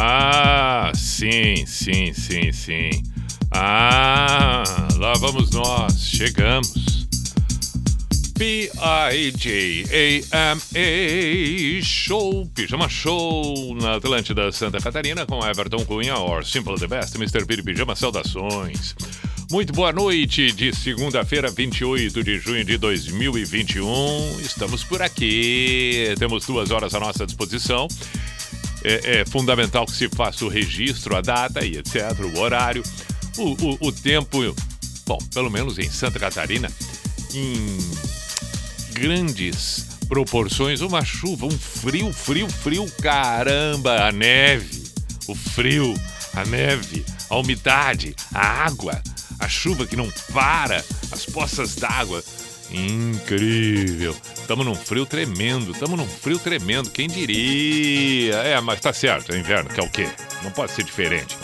ah, sim, sim, sim, sim. Ah, lá vamos nós, chegamos. P-I-J-A-M-A Show, Pijama Show na Atlântida Santa Catarina com Everton Cunha, or Simple the Best, Mr. Piri Pijama, saudações. Muito boa noite de segunda-feira, 28 de junho de 2021. Estamos por aqui, temos duas horas à nossa disposição. É, é fundamental que se faça o registro, a data e etc., o horário, o, o, o tempo. Bom, pelo menos em Santa Catarina, em grandes proporções, uma chuva, um frio, frio, frio, caramba, a neve, o frio, a neve, a umidade, a água, a chuva que não para, as poças d'água. Incrível. Tamo num frio tremendo, tamo num frio tremendo, quem diria? É, mas tá certo, é inverno, que é o quê? Não pode ser diferente.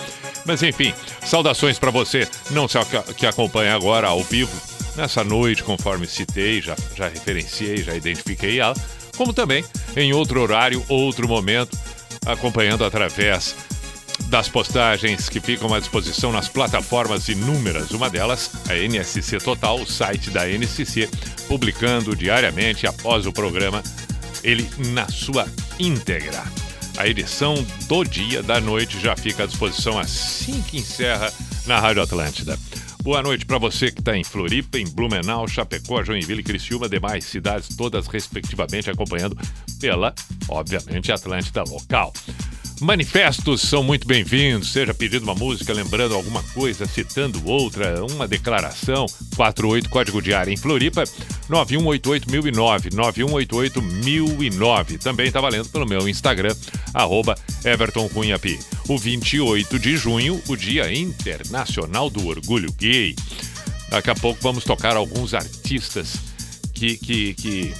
Mas enfim, saudações para você, não só que acompanha agora ao vivo, nessa noite, conforme citei, já, já referenciei, já identifiquei ela, como também em outro horário, outro momento, acompanhando através das postagens que ficam à disposição nas plataformas inúmeras. Uma delas, a NSC Total, o site da NSC, publicando diariamente após o programa ele na sua íntegra. A edição do dia da noite já fica à disposição assim que encerra na Rádio Atlântida. Boa noite para você que está em Floripa, em Blumenau, Chapecó, Joinville, Criciúma, demais cidades, todas respectivamente acompanhando pela, obviamente, Atlântida local. Manifestos são muito bem-vindos, seja pedindo uma música, lembrando alguma coisa, citando outra, uma declaração. 48 Código de Área em Floripa, 9188009, 9188009. Também está valendo pelo meu Instagram, arroba Everton Cunhapi. O 28 de junho, o Dia Internacional do Orgulho Gay. Daqui a pouco vamos tocar alguns artistas que, que, que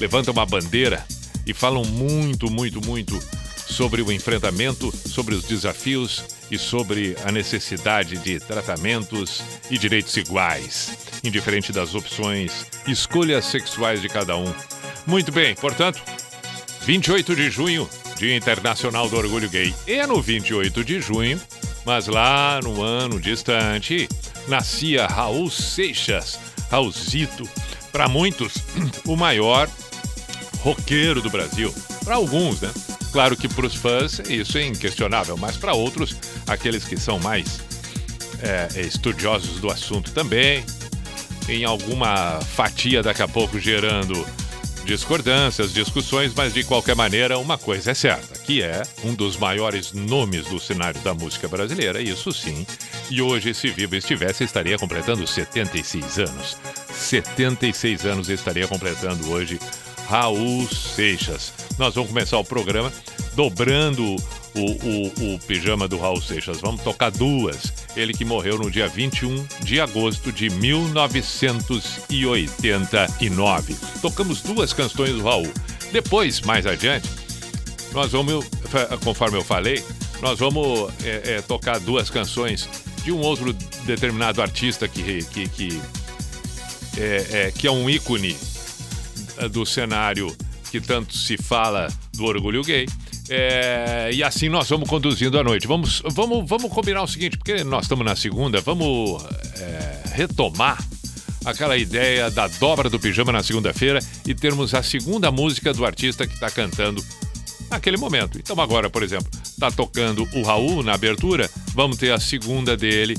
levantam uma bandeira e falam muito, muito, muito sobre o enfrentamento, sobre os desafios e sobre a necessidade de tratamentos e direitos iguais, indiferente das opções, escolhas sexuais de cada um. Muito bem, portanto, 28 de junho, Dia Internacional do Orgulho Gay. E no 28 de junho, mas lá no ano distante, nascia Raul Seixas, Raulzito, para muitos, o maior roqueiro do Brasil. Para alguns, né? Claro que para os fãs isso é inquestionável, mas para outros, aqueles que são mais é, estudiosos do assunto também, em alguma fatia daqui a pouco gerando discordâncias, discussões, mas de qualquer maneira, uma coisa é certa, que é um dos maiores nomes do cenário da música brasileira, isso sim. E hoje, se vivo estivesse, estaria completando 76 anos. 76 anos estaria completando hoje Raul Seixas. Nós vamos começar o programa dobrando o, o, o, pijama do Raul Seixas. Vamos tocar duas. Ele que morreu no dia 21 de agosto de 1989. Tocamos duas canções do Raul. Depois, mais adiante, nós vamos, conforme eu falei, nós vamos é, é, tocar duas canções de um outro determinado artista que, que, que, é, é que é um ícone do cenário que tanto se fala do orgulho gay. É, e assim nós vamos conduzindo a noite. Vamos, vamos, vamos combinar o seguinte, porque nós estamos na segunda, vamos é, retomar aquela ideia da dobra do pijama na segunda-feira e termos a segunda música do artista que está cantando naquele momento. Então agora, por exemplo, está tocando o Raul na abertura, vamos ter a segunda dele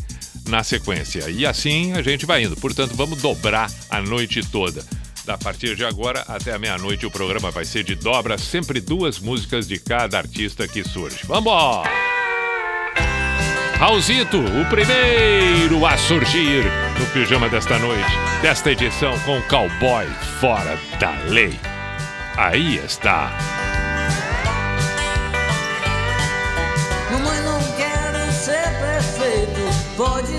na sequência. E assim a gente vai indo. Portanto, vamos dobrar a noite toda. A partir de agora até a meia-noite o programa vai ser de dobra, sempre duas músicas de cada artista que surge. Vamos! Raulzito, o primeiro a surgir no pijama desta noite, desta edição com Cowboy Fora da Lei. Aí está. Mamãe, não quero ser prefeito. Pode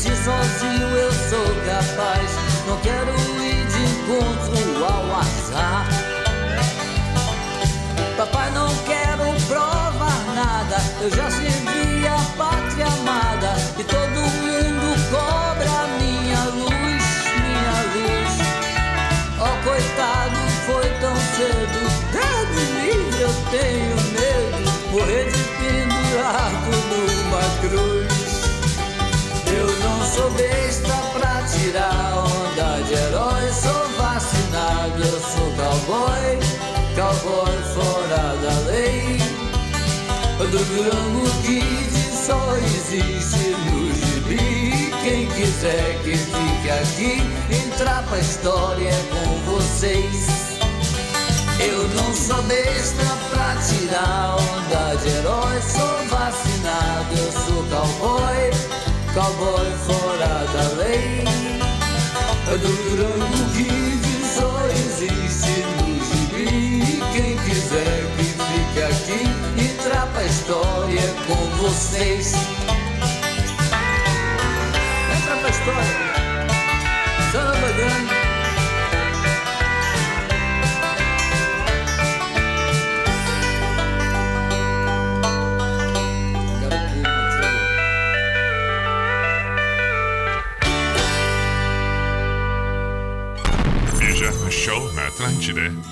Sozinho eu sou capaz. Não quero ir de encontro ao azar. Papai, não quero provar nada. Eu já servi a pátria Do Durango Kid só existe no gibi. Quem quiser que fique aqui, entrar pra história com vocês. Eu não sou besta pra tirar onda de herói. Sou vacinado, eu sou cowboy, cowboy fora da lei. Do Durango Kid só existe história com vocês. Entra pra história. Samba grande. Show na Atlântida.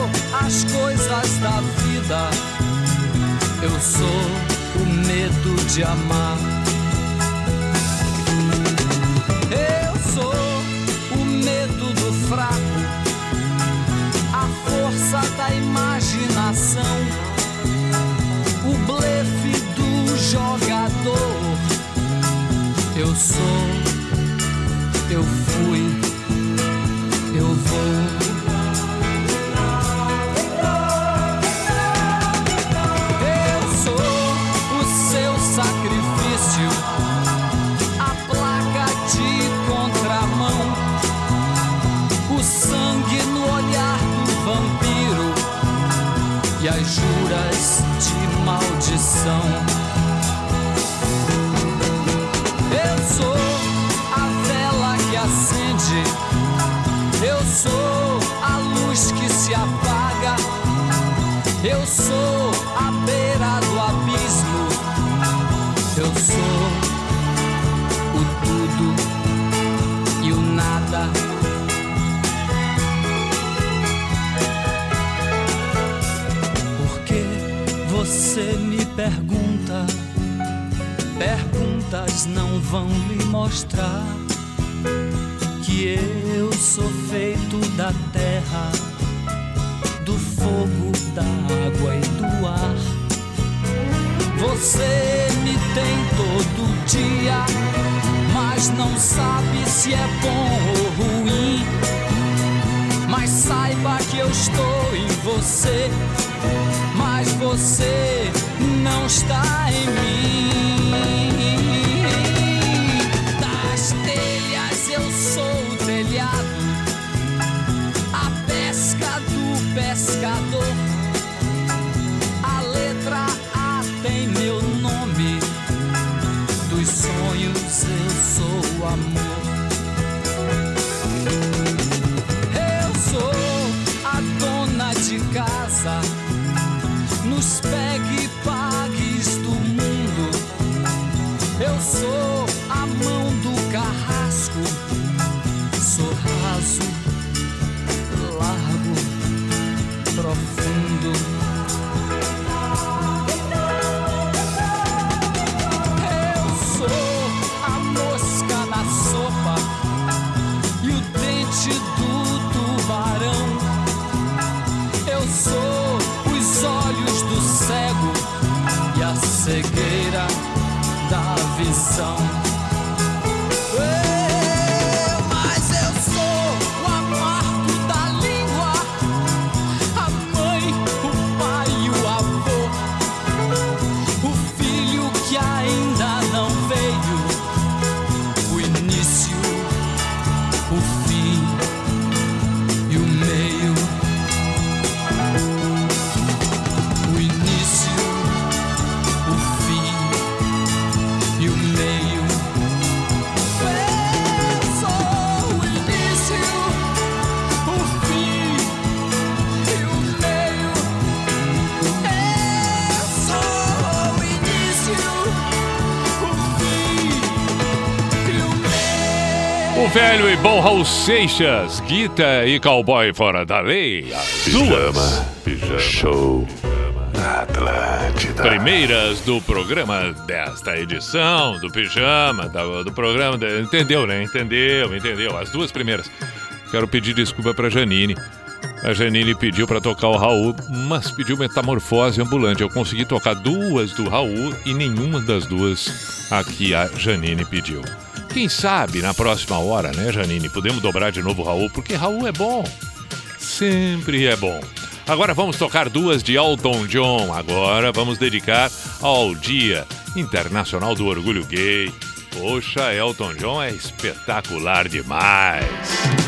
as coisas da vida, eu sou o medo de amar. Eu sou o medo do fraco, a força da imaginação, o blefe do jogador. Eu sou, eu fui, se apaga, eu sou a beira do abismo, eu sou o tudo e o nada. você me pergunta, perguntas não vão lhe mostrar que eu sou feito da terra, fogo, da água e do ar. Você me tem todo dia, mas não sabe se é bom ou ruim. Mas saiba que eu estou em você mas você não está em mim. Das telhas eu sou o telhado, pescador. Velho e bom Raul Seixas, Guita e Cowboy Fora da Lei. As duas. Pijama. Show. Atlântida. Primeiras do programa desta edição, do Pijama, da- do programa. entendeu, né? Entendeu, entendeu. As duas primeiras. Quero pedir desculpa pra Janine. A Janine pediu pra tocar o Raul, mas pediu metamorfose ambulante. Eu consegui tocar duas do Raul e nenhuma das duas aqui a Janine pediu. Quem sabe na próxima hora, né, Janine? Podemos dobrar de novo o Raul, porque Raul é bom. Sempre é bom. Agora vamos tocar duas de Elton John. Agora vamos dedicar ao Dia Internacional do Orgulho Gay. Poxa, Elton John é espetacular demais.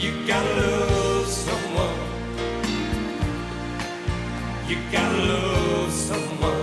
You gotta love someone. You gotta love someone.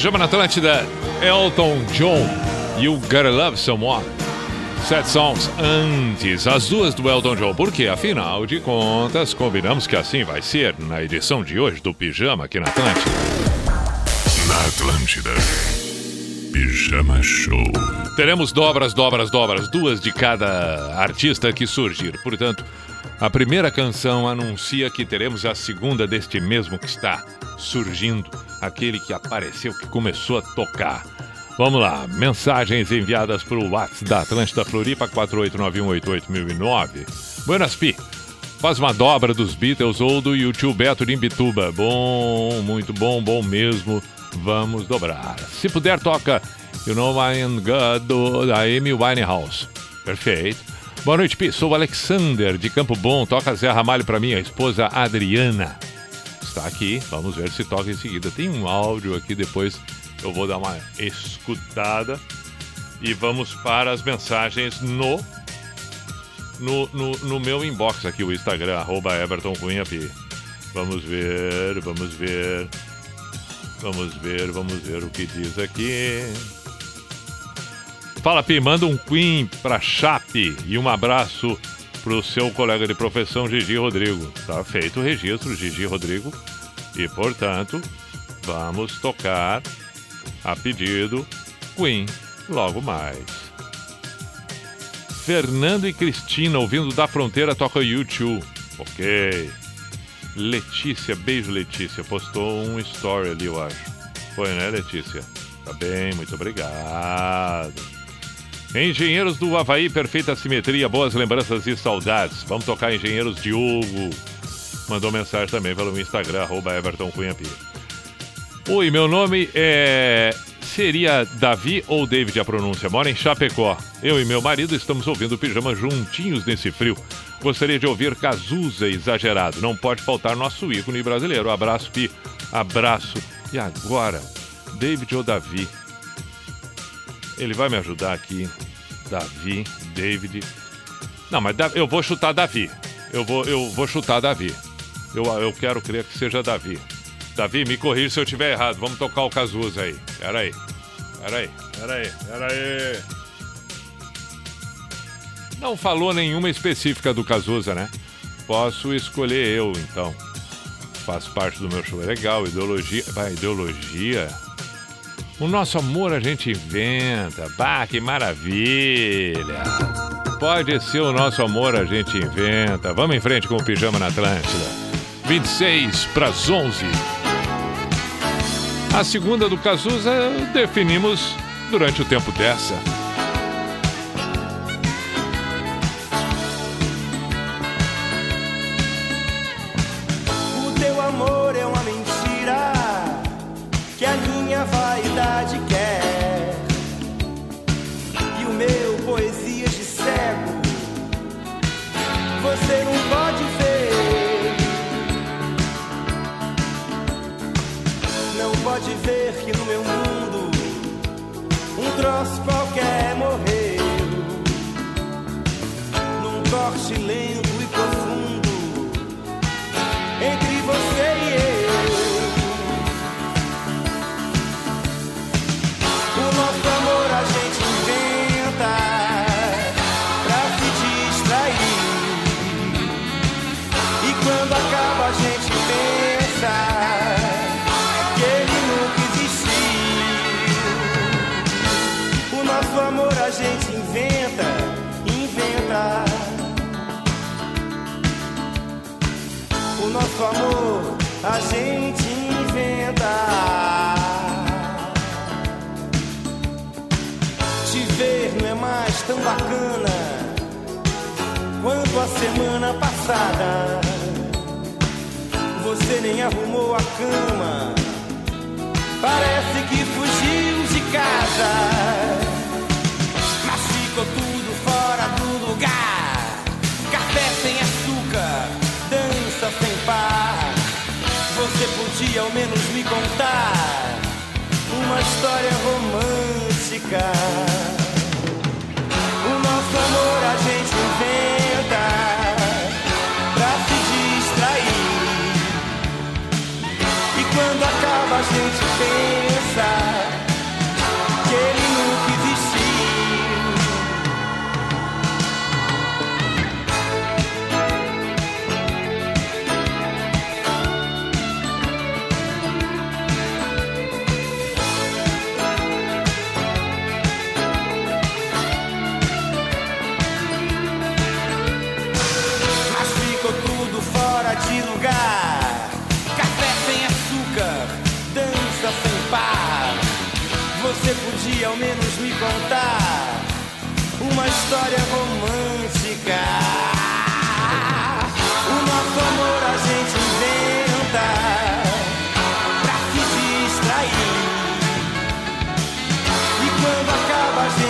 Pijama na Atlântida, Elton John, You Gotta Love Someone. Sete songs antes, as duas do Elton John, porque afinal de contas, combinamos que assim vai ser na edição de hoje do Pijama aqui na Atlântida. Na Atlântida. Pijama Show. Teremos dobras, dobras, dobras, duas de cada artista que surgir. Portanto, a primeira canção anuncia que teremos a segunda deste mesmo que está surgindo, aquele que apareceu, que começou a tocar. Vamos lá, mensagens enviadas para o WhatsApp da Atlântida Floripa 4898809. Buenas Pi, faz uma dobra dos Beatles ou do YouTube Beto de Imbituba. Bom, muito bom, bom mesmo. Vamos dobrar. Se puder, toca You Know I Am God do, da Amy Winehouse. Perfeito. Boa noite, Pi. Sou o Alexander, de Campo Bom. Toca Zé Ramalho para minha esposa Adriana. Está aqui, vamos ver se toca em seguida. Tem um áudio aqui, depois eu vou dar uma escutada. E vamos para as mensagens no no, no, no meu inbox aqui, o Instagram, arroba Everton Cunha Pi. Vamos ver, vamos ver. Vamos ver, vamos ver o que diz aqui. Fala, Pi, manda um Queen pra Chape e um abraço pro seu colega de profissão, Gigi Rodrigo. Tá feito o registro, Gigi Rodrigo. E, portanto, vamos tocar a pedido Queen logo mais. Fernando e Cristina, ouvindo da fronteira, toca YouTube. Ok. Letícia, beijo Letícia, postou um story ali, eu acho. Foi, né, Letícia? Tá bem, muito obrigado. Engenheiros do Havaí, perfeita simetria, boas lembranças e saudades. Vamos tocar Engenheiros Diogo. Mandou mensagem também pelo Instagram, arroba Everton. Oi, meu nome é. Seria Davi ou David a pronúncia? Mora em Chapecó. Eu e meu marido estamos ouvindo o pijama juntinhos nesse frio. Gostaria de ouvir Cazuza exagerado. Não pode faltar nosso ícone brasileiro. Abraço, Pi. Abraço. E agora, David ou Davi? Ele vai me ajudar aqui. Davi, David. Não, mas eu vou chutar Davi. Eu vou, eu vou chutar Davi. Eu, eu quero crer que seja Davi. Davi, me corrija se eu estiver errado. Vamos tocar o Cazuza aí. Pera aí. Pera aí. Pera aí. Pera aí. Não falou nenhuma específica do Cazuza, né? Posso escolher eu, então. Faz parte do meu show. É legal. Ideologia. Vai, ideologia. O nosso amor a gente inventa. Bah, que maravilha. Pode ser o nosso amor a gente inventa. Vamos em frente com o Pijama na Atlântida. 26 para as 11. A segunda do Cazuza definimos durante o tempo dessa. Qualquer morreu. Num corte lento a gente inventa. Te ver não é mais tão bacana quanto a semana passada. Você nem arrumou a cama, parece que fugiu de casa. Mas ficou tudo fora do lugar. Café sem açúcar, dança sem par. Você podia ao menos me contar uma história romântica. O nosso amor a gente inventa pra se distrair. E quando acaba a gente pensa Ao menos me contar uma história romântica. O nosso amor a gente inventa pra se distrair. E quando acaba a gente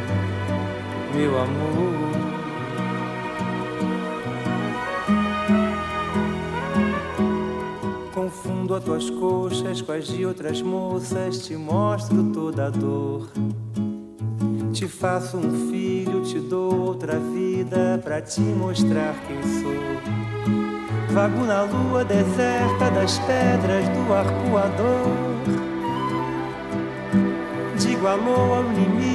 meu amor. Confundo as tuas coxas com as de outras moças, te mostro toda a dor. Te faço um filho, te dou outra vida pra te mostrar quem sou. Vago na lua deserta das pedras do arcoador. Digo alô ao inimigo,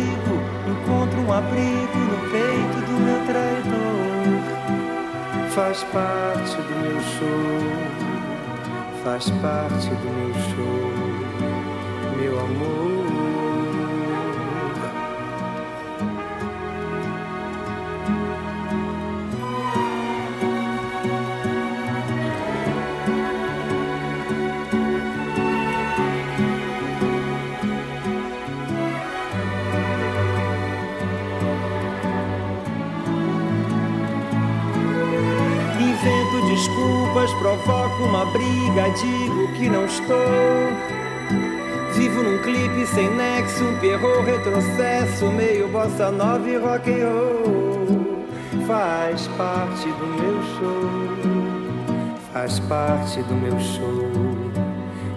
um abrigo no peito do meu traidor. Faz parte do meu show, faz parte do meu show, meu amor. Provoco uma briga, digo que não estou. Vivo num clipe sem nexo, um perro retrocesso, meio bossa nova e rock and roll. Faz parte do meu show, faz parte do meu show,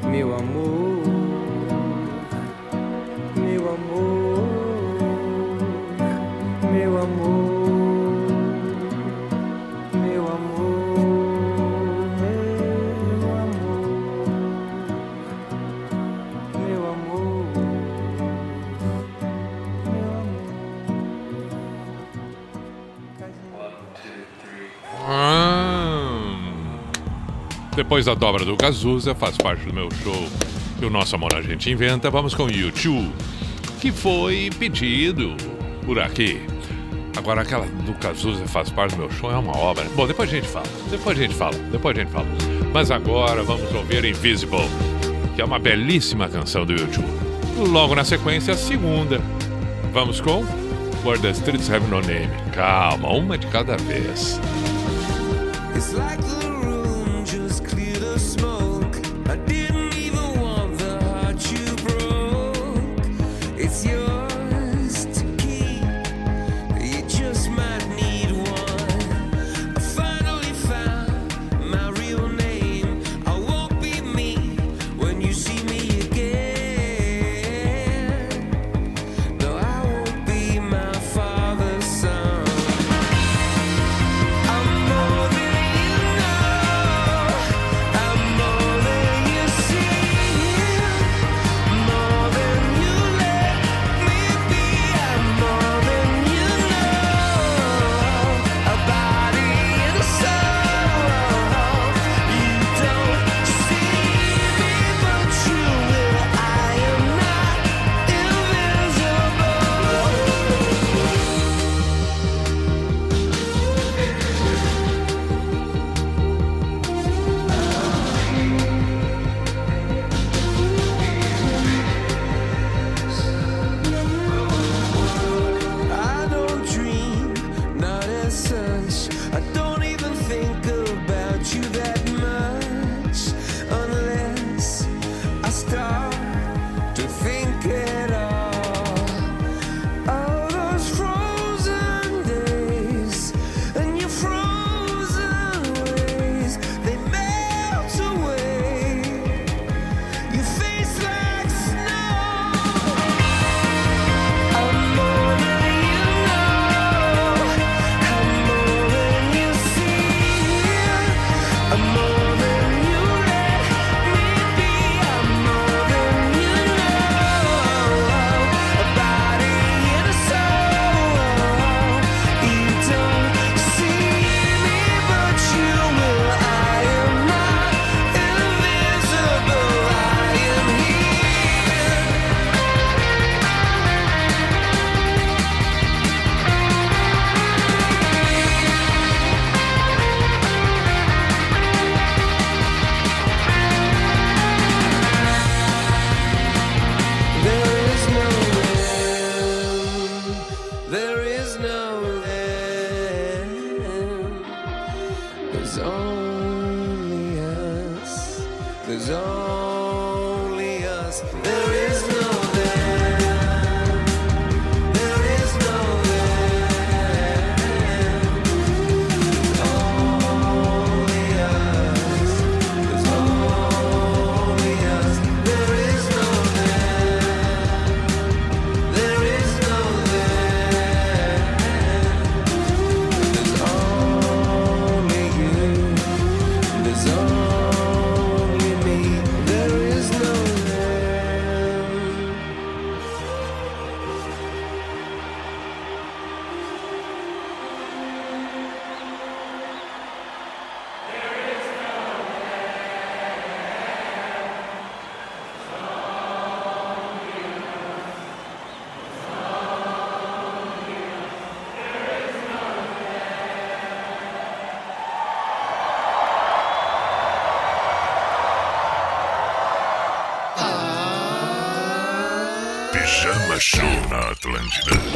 meu amor, depois da dobra do Cazuza, faz parte do meu show. E o nosso amor a gente inventa. Vamos com YouTube, que foi pedido por aqui. Agora, aquela do Cazuza faz parte do meu show é uma obra. Bom, depois a gente fala. Depois a gente fala. Depois a gente fala. Mas agora vamos ouvir Invisible, que é uma belíssima canção do YouTube. Logo na sequência, a segunda. Vamos com Where the Streets Have No Name. Calma, uma de cada vez. It's like na Atlântida.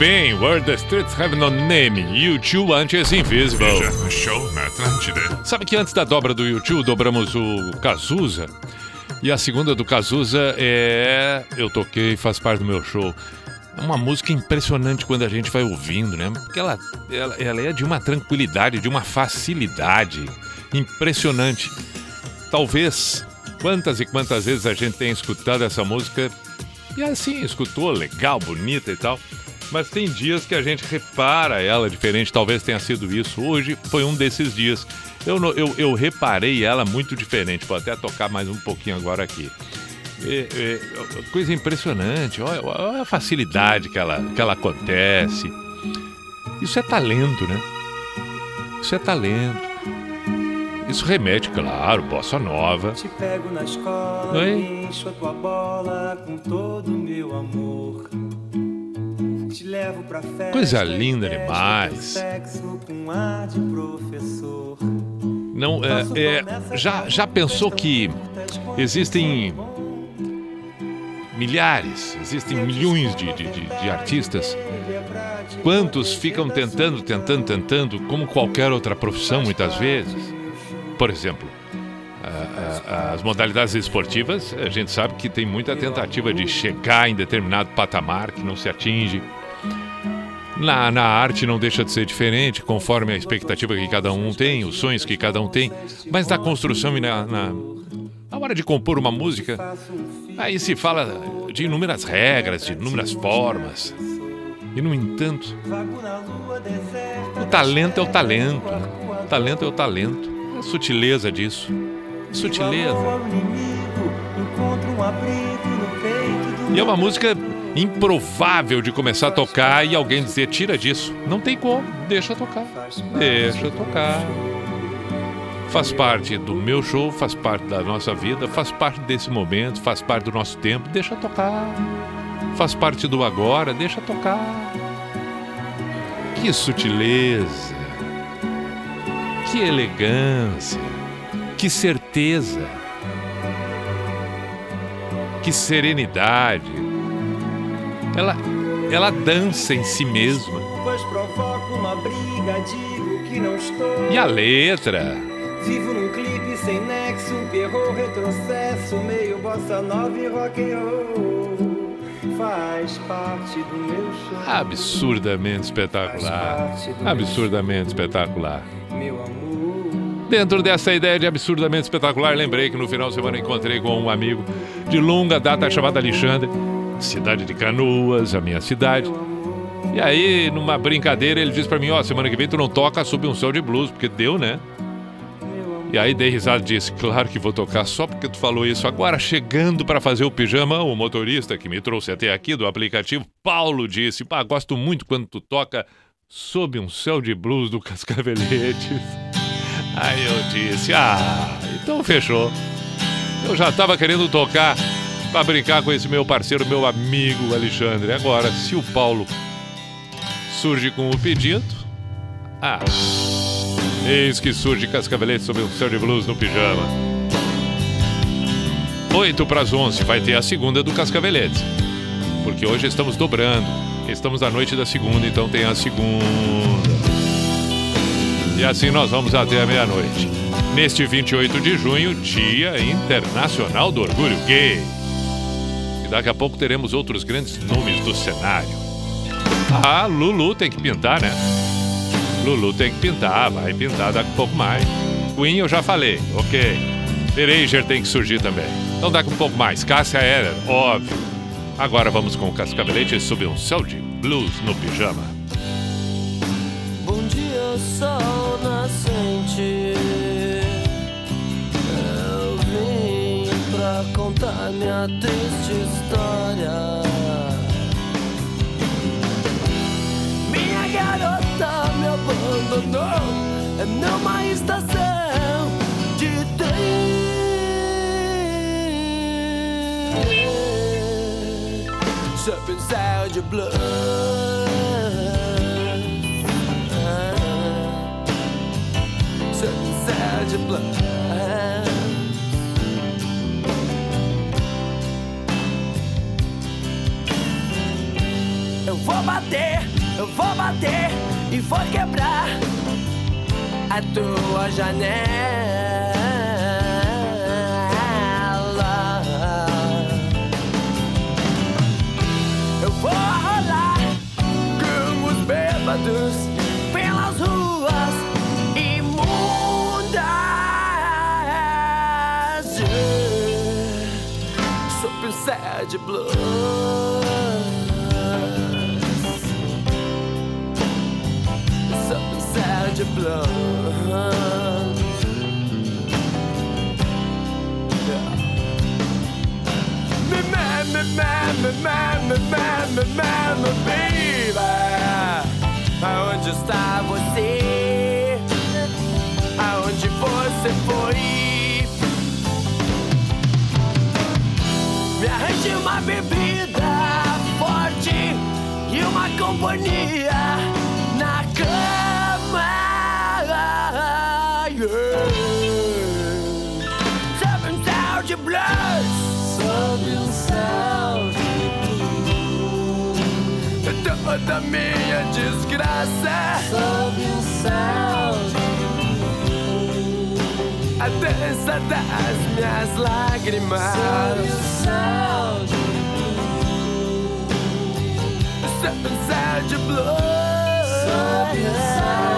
Bem, Where the Streets Have No Name, U2 antes Invisible. Show na Atlântida. Sabe que antes da dobra do U2 dobramos o Cazuza? E a segunda do Cazuza é Eu Toquei, faz parte do meu show. É uma música impressionante quando a gente vai ouvindo, né? Porque ela, ela, ela é de uma tranquilidade, de uma facilidade impressionante. Talvez quantas e quantas vezes a gente tenha escutado essa música e assim, escutou, legal, bonita e tal. Mas tem dias que a gente repara ela diferente, talvez tenha sido isso. Hoje foi um desses dias. Eu, eu, eu reparei ela muito diferente. Vou até tocar mais um pouquinho agora aqui. É, é, coisa impressionante, olha, olha a facilidade que ela, que ela acontece. Isso é talento, né? Isso é talento. Isso remete, claro, bossa nova. Te pego na escola, encho a tua bola com todo o meu amor. Coisa linda demais. Não, é, é, já, já pensou que existem milhares, existem milhões de, de, de- de artistas? Quantos ficam tentando, tentando, tentando, como qualquer outra profissão, muitas vezes? Por exemplo, as modalidades esportivas, a gente sabe que tem muita tentativa de chegar em determinado patamar que não se atinge. Na, na arte não deixa de ser diferente, conforme a expectativa que cada um tem, os sonhos que cada um tem. Mas na construção e na, na, na hora de compor uma música, aí se fala de inúmeras regras, de inúmeras formas. E, no entanto, o talento é o talento. né? O talento é o talento. É a sutileza disso. Sutileza. Abrigo no peito do E é uma música improvável de começar a tocar e alguém dizer tira disso. Não tem como, deixa tocar. Deixa tocar. Faz parte do meu show, faz parte da nossa vida, faz parte desse momento, faz parte do nosso tempo, deixa tocar. Faz parte do agora, deixa tocar. Que sutileza. Que elegância. Que certeza. Que serenidade. Ela, ela dança em si mesma. Pois provoco uma briga, digo que não estou. E a letra? Vivo num clipe sem nexo, perro retrocesso, meio bossa nova e rock and roll. Faz parte do meu show. Absurdamente espetacular. Absurdamente espetacular. Meu amor. Dentro dessa ideia de absurdamente espetacular, lembrei que no final de semana encontrei com um amigo de longa data chamado Alexandre, cidade de Canoas, a minha cidade. E aí, numa brincadeira, ele disse pra mim: Ó, semana que vem tu não toca sob um céu de blues, porque deu, né? E aí dei risada e disse: Claro que vou tocar só porque tu falou isso. Agora, chegando para fazer o pijama, o motorista que me trouxe até aqui do aplicativo, Paulo, disse: Pá, gosto muito quando tu toca sob um céu de blues do Cascaveletes. Aí eu disse: Ah, então fechou. Eu já tava querendo tocar para brincar com esse meu parceiro, meu amigo Alexandre. Agora, se o Paulo surge com o pedido, ah, eis que surge Cascavelete sobre um céu de blues no pijama. 8 para as 11 vai ter a segunda do Cascavelete. Porque hoje estamos dobrando. Estamos na noite da segunda, então tem a segunda. E assim nós vamos até a meia-noite. Neste 28 de junho, Dia Internacional do Orgulho Gay. E daqui a pouco teremos outros grandes nomes do cenário. Ah, Lulu tem que pintar, né? Lulu tem que pintar, vai pintar daqui a pouco mais. Queen eu já falei, ok. Erasure tem que surgir também. Então daqui um pouco mais. Cássia Eller, óbvio. Agora vamos com o Cascabelete sob um céu de blues no pijama. Bom dia, sol nascente. Contar minha triste história. Minha garota me abandonou numa estação de trem. Sob um de blues. Sob um de blues. Eu vou bater, eu vou bater e vou quebrar a tua janela. Eu vou rolar com os bêbados pelas ruas imundas. Sob o céu de your blood. Yeah. Me man, me man, me man, me man, me man, me baby. Aonde está você? Aonde você foi? Me arranje uma bebida forte e uma companhia. Toda minha desgraça. Sob um céu A dança das minhas lágrimas. Sob um céu Sob um céu de blues. Sob um céu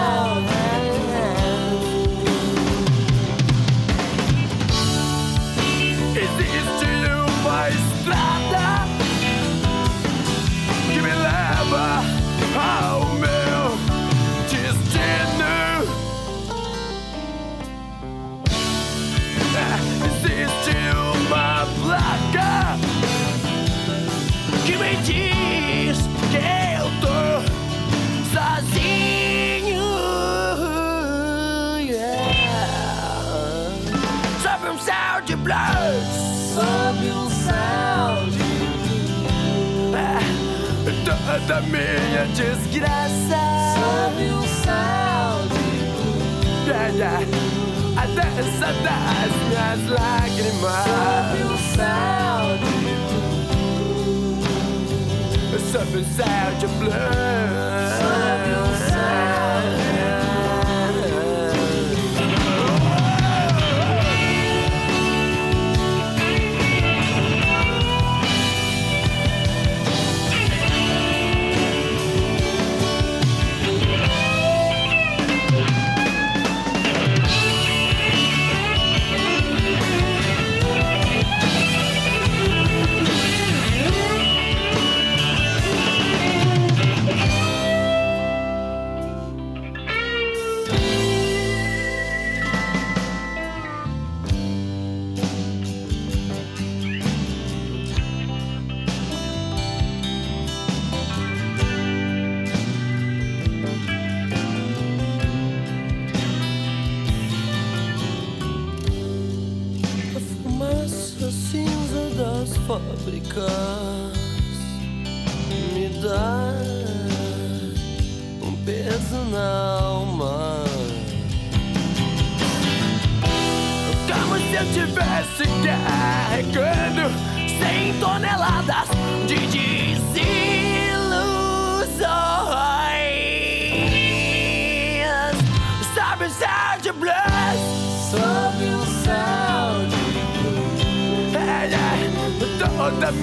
Toda minha desgraça. Sob um céu de yeah. A dança das minhas lágrimas. Sob um céu de blues. Sob um céu de blues.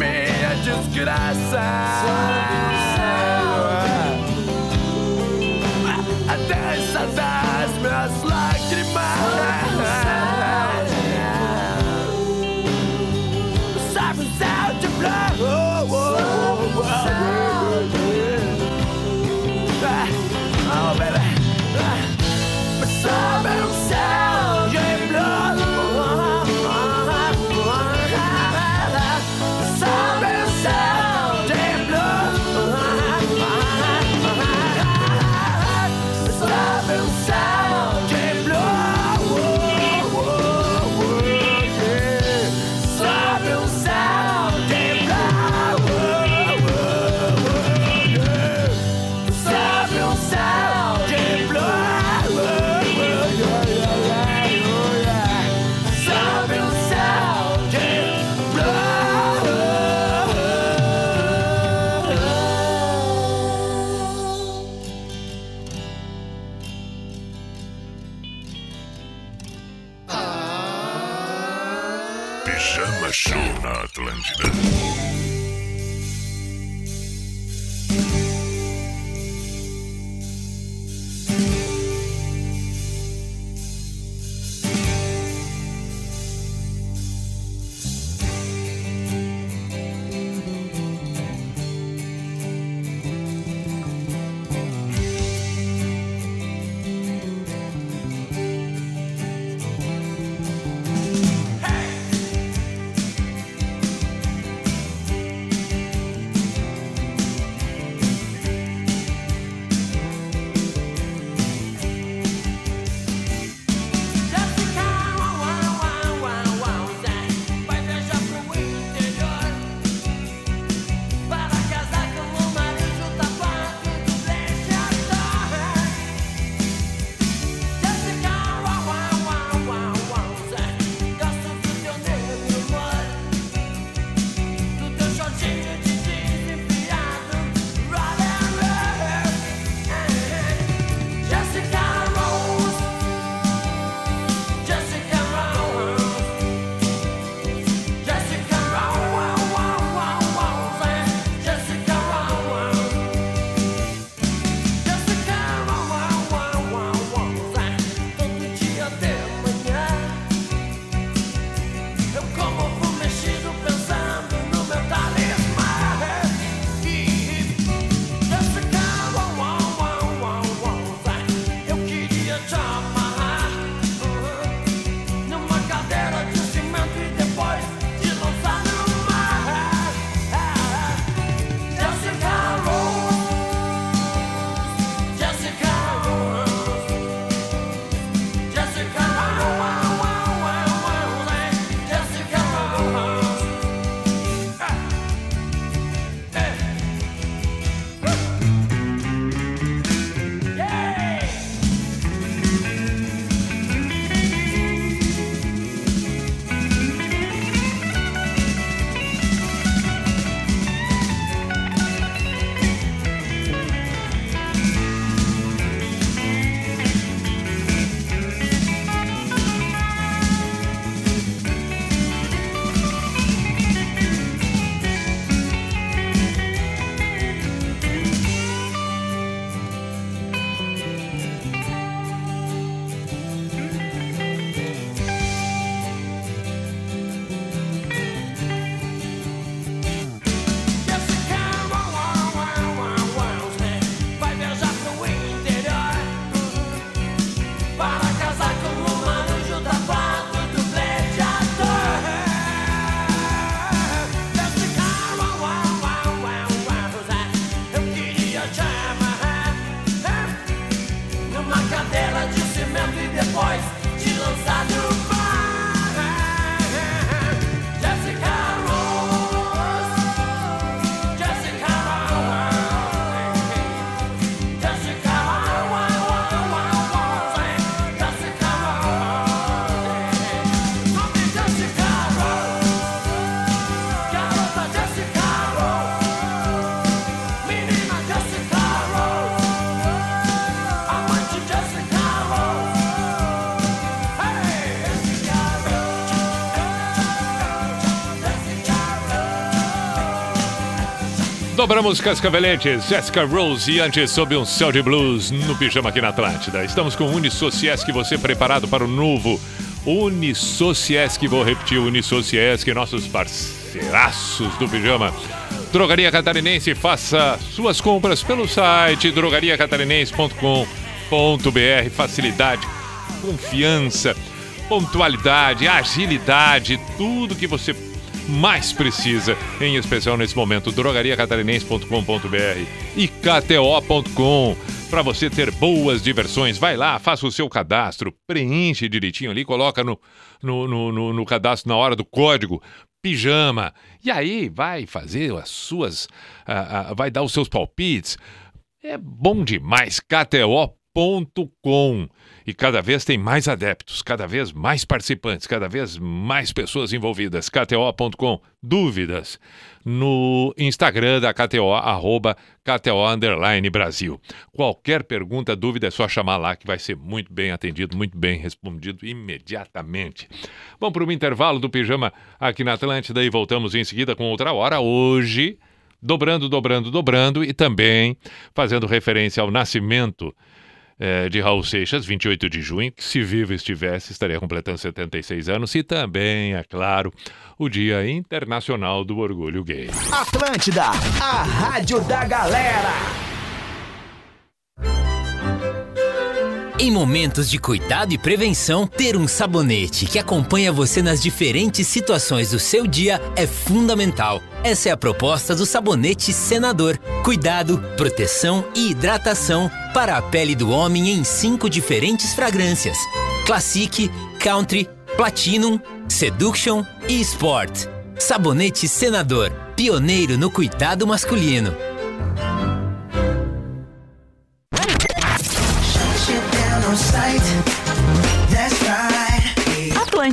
Minha desgraça. A dança das minhas lágrimas. Dobramos Cascavelete, Jessica Rose e antes sob um céu de blues no pijama aqui na Atlântida. Estamos com o Unisociesc, você preparado para o novo Unisociesc, vou repetir, Unisociesc, nossos parceiraços do pijama. Drogaria Catarinense, faça suas compras pelo site drogariacatarinense.com.br. Facilidade, confiança, pontualidade, agilidade, tudo que você mais precisa, em especial nesse momento, drogariacatarinense.com.br e kto.com. Para você ter boas diversões, vai lá, faça o seu cadastro, preenche direitinho ali, coloca no, no, no, no- cadastro na hora do código pijama. E aí vai fazer as suas. ah, ah, vai dar os seus palpites. É bom demais, KTO.com. E cada vez tem mais adeptos, cada vez mais participantes, cada vez mais pessoas envolvidas. KTO.com. Dúvidas? No Instagram da KTO, arroba KTO Underline Brasil. Qualquer pergunta, dúvida, é só chamar lá que vai ser muito bem atendido, muito bem respondido imediatamente. Vamos para o intervalo do Pijama aqui na Atlântida e voltamos em seguida com outra hora. Hoje, dobrando, dobrando, dobrando e também fazendo referência ao nascimento eh, de Raul Seixas, 28 de junho, que se vivo estivesse, estaria completando 76 anos, e também, é claro, o Dia Internacional do Orgulho Gay. Atlântida, a rádio da galera. Em momentos de cuidado e prevenção, ter um sabonete que acompanha você nas diferentes situações do seu dia é fundamental. Essa é a proposta do sabonete Senador. Cuidado, proteção e hidratação para a pele do homem em cinco diferentes fragrâncias: Classic, Country, Platinum, Seduction e Sport. Sabonete Senador, pioneiro no cuidado masculino.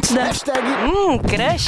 Atlântida. Hum, crush.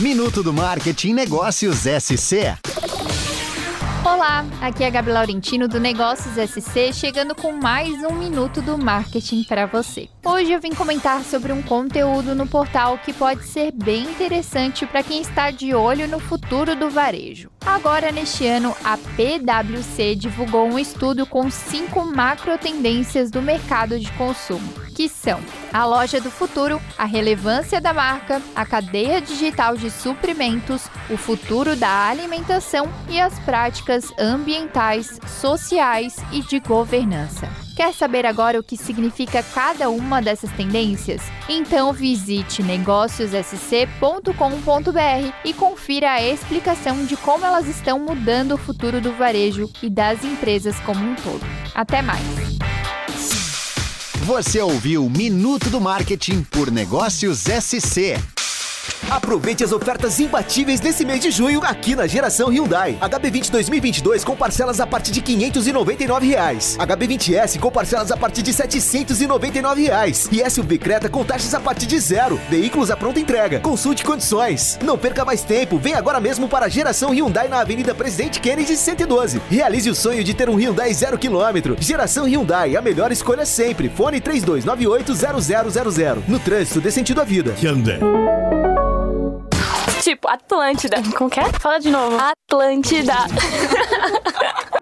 Minuto do Marketing Negócios SC. Olá, aqui é a Gabi Laurentino do Negócios SC, chegando com mais um minuto do marketing para você. Hoje eu vim comentar sobre um conteúdo no portal que pode ser bem interessante para quem está de olho no futuro do varejo. Agora, neste ano, a PwC divulgou um estudo com cinco macro tendências do mercado de consumo, que são a loja do futuro, a relevância da marca, a cadeia digital de suprimentos, o futuro da alimentação e as práticas ambientais, sociais e de governança. Quer saber agora o que significa cada uma dessas tendências? Então visite negóciossc.com.br e confira a explicação de como elas estão mudando o futuro do varejo e das empresas como um todo. Até mais! Você ouviu Minuto do Marketing por Negócios SC. Aproveite as ofertas imbatíveis desse mês de junho aqui na Geração Hyundai. HB20 2022 com parcelas a partir de 599 reais. HB20S com parcelas a partir de 799 reais. E SUV Creta com taxas a partir de zero. Veículos à pronta entrega. Consulte condições. Não perca mais tempo. Vem agora mesmo para a Geração Hyundai na Avenida Presidente Kennedy 112. Realize o sonho de ter um Hyundai zero quilômetro. Geração Hyundai, a melhor escolha sempre. Fone 32980000. No trânsito dê sentido à vida. Hyundai. Tipo, Atlântida. Como que é? Fala de novo. Atlântida.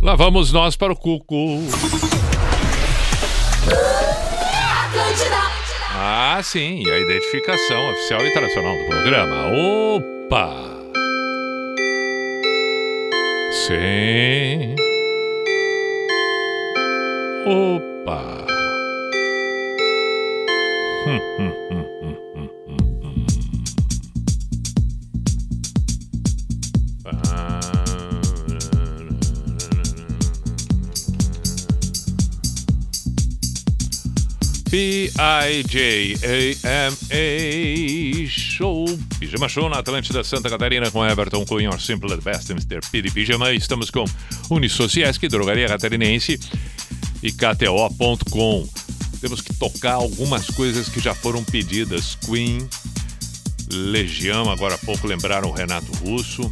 Lá vamos nós para o Cuco. Ah, sim, a identificação oficial internacional do programa. Opa! Sim. Opa! Hum, hum, P-I-J-A-M-A Show. Pijama Show na Atlântida Santa Catarina com Everton Cunha, Simple the Best, Mr. P de Pijama. Estamos com Unisociesc, Drogaria Catarinense e KTO.com. Temos que tocar algumas coisas que já foram pedidas. Queen, Legião, agora há pouco lembraram o Renato Russo.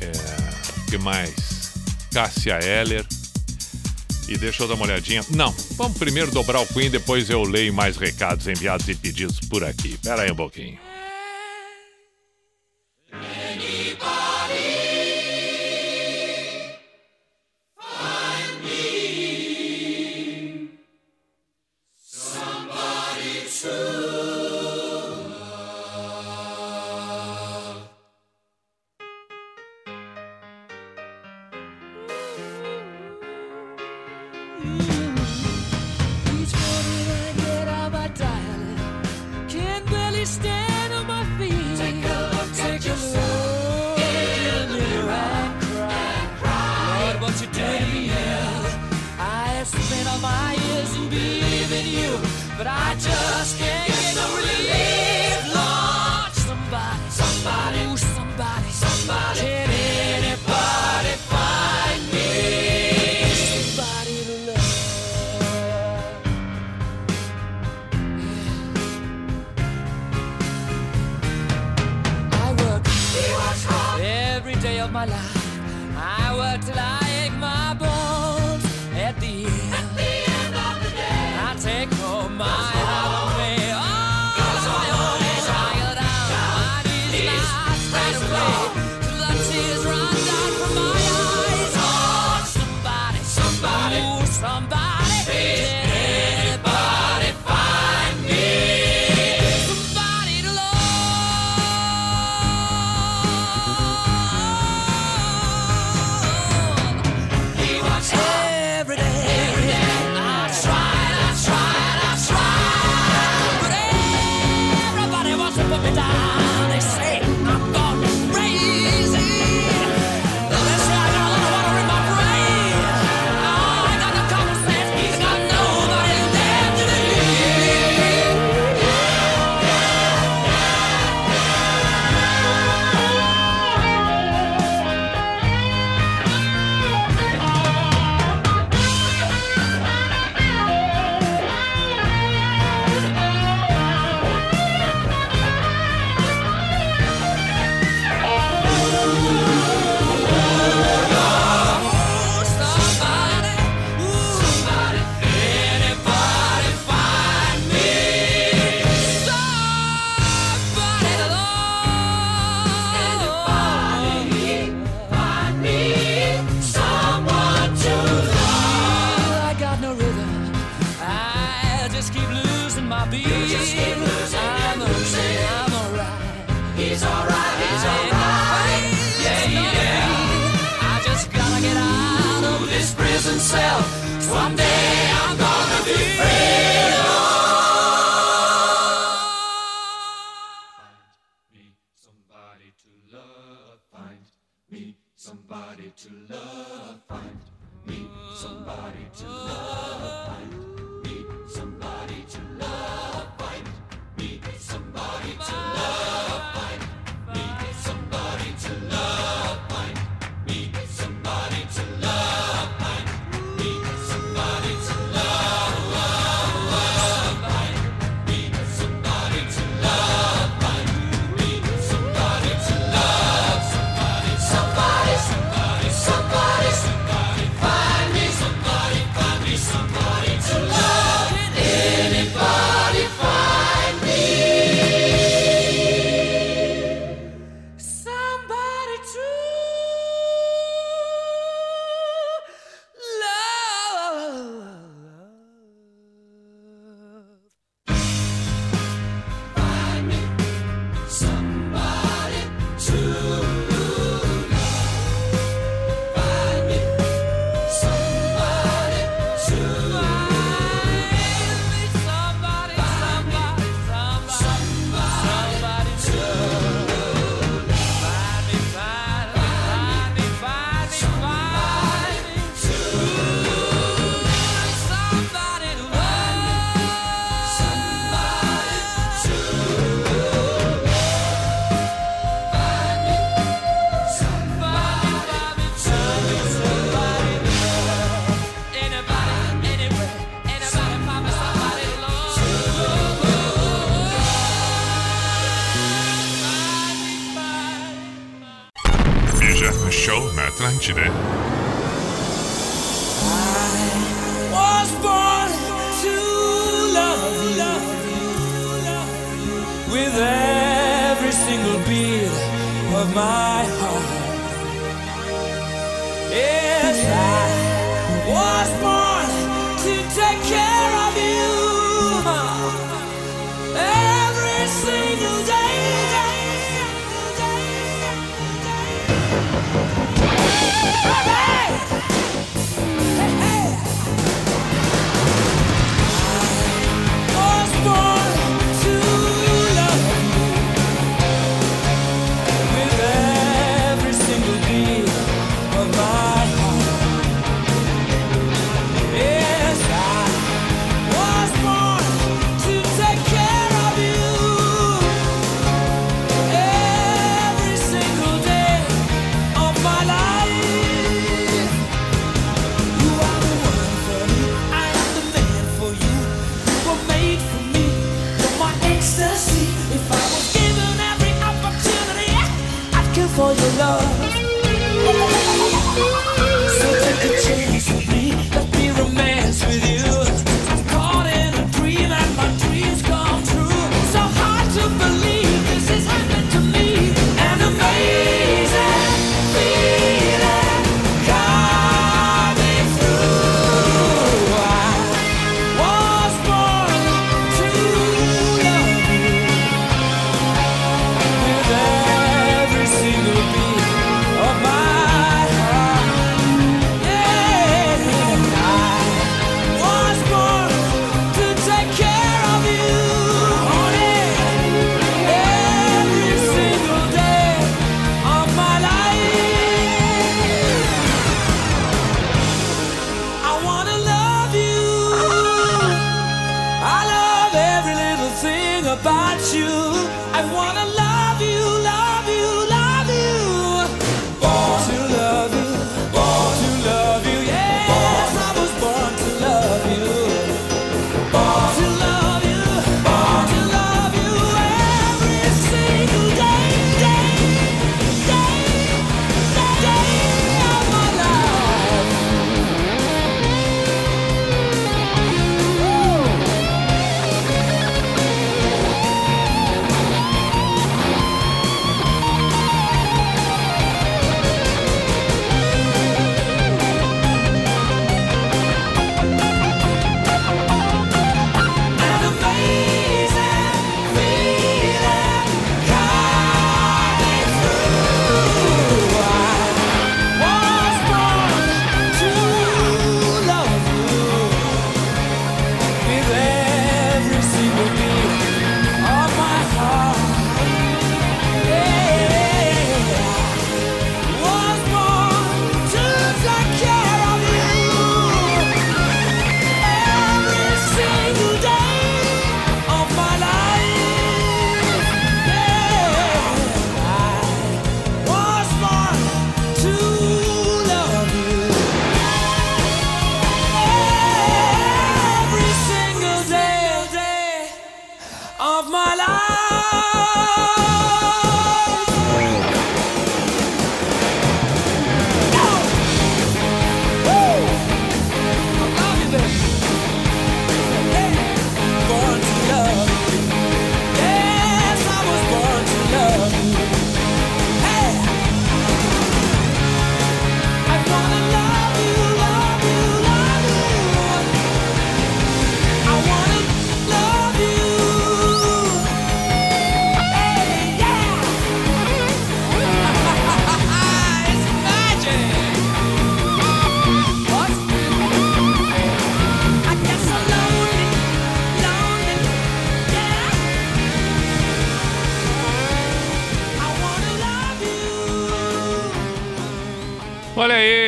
É, o que mais? Cássia Heller. E deixa eu dar uma olhadinha. Não, vamos primeiro dobrar o Queen, depois eu leio mais recados enviados e pedidos por aqui. Pera aí um pouquinho.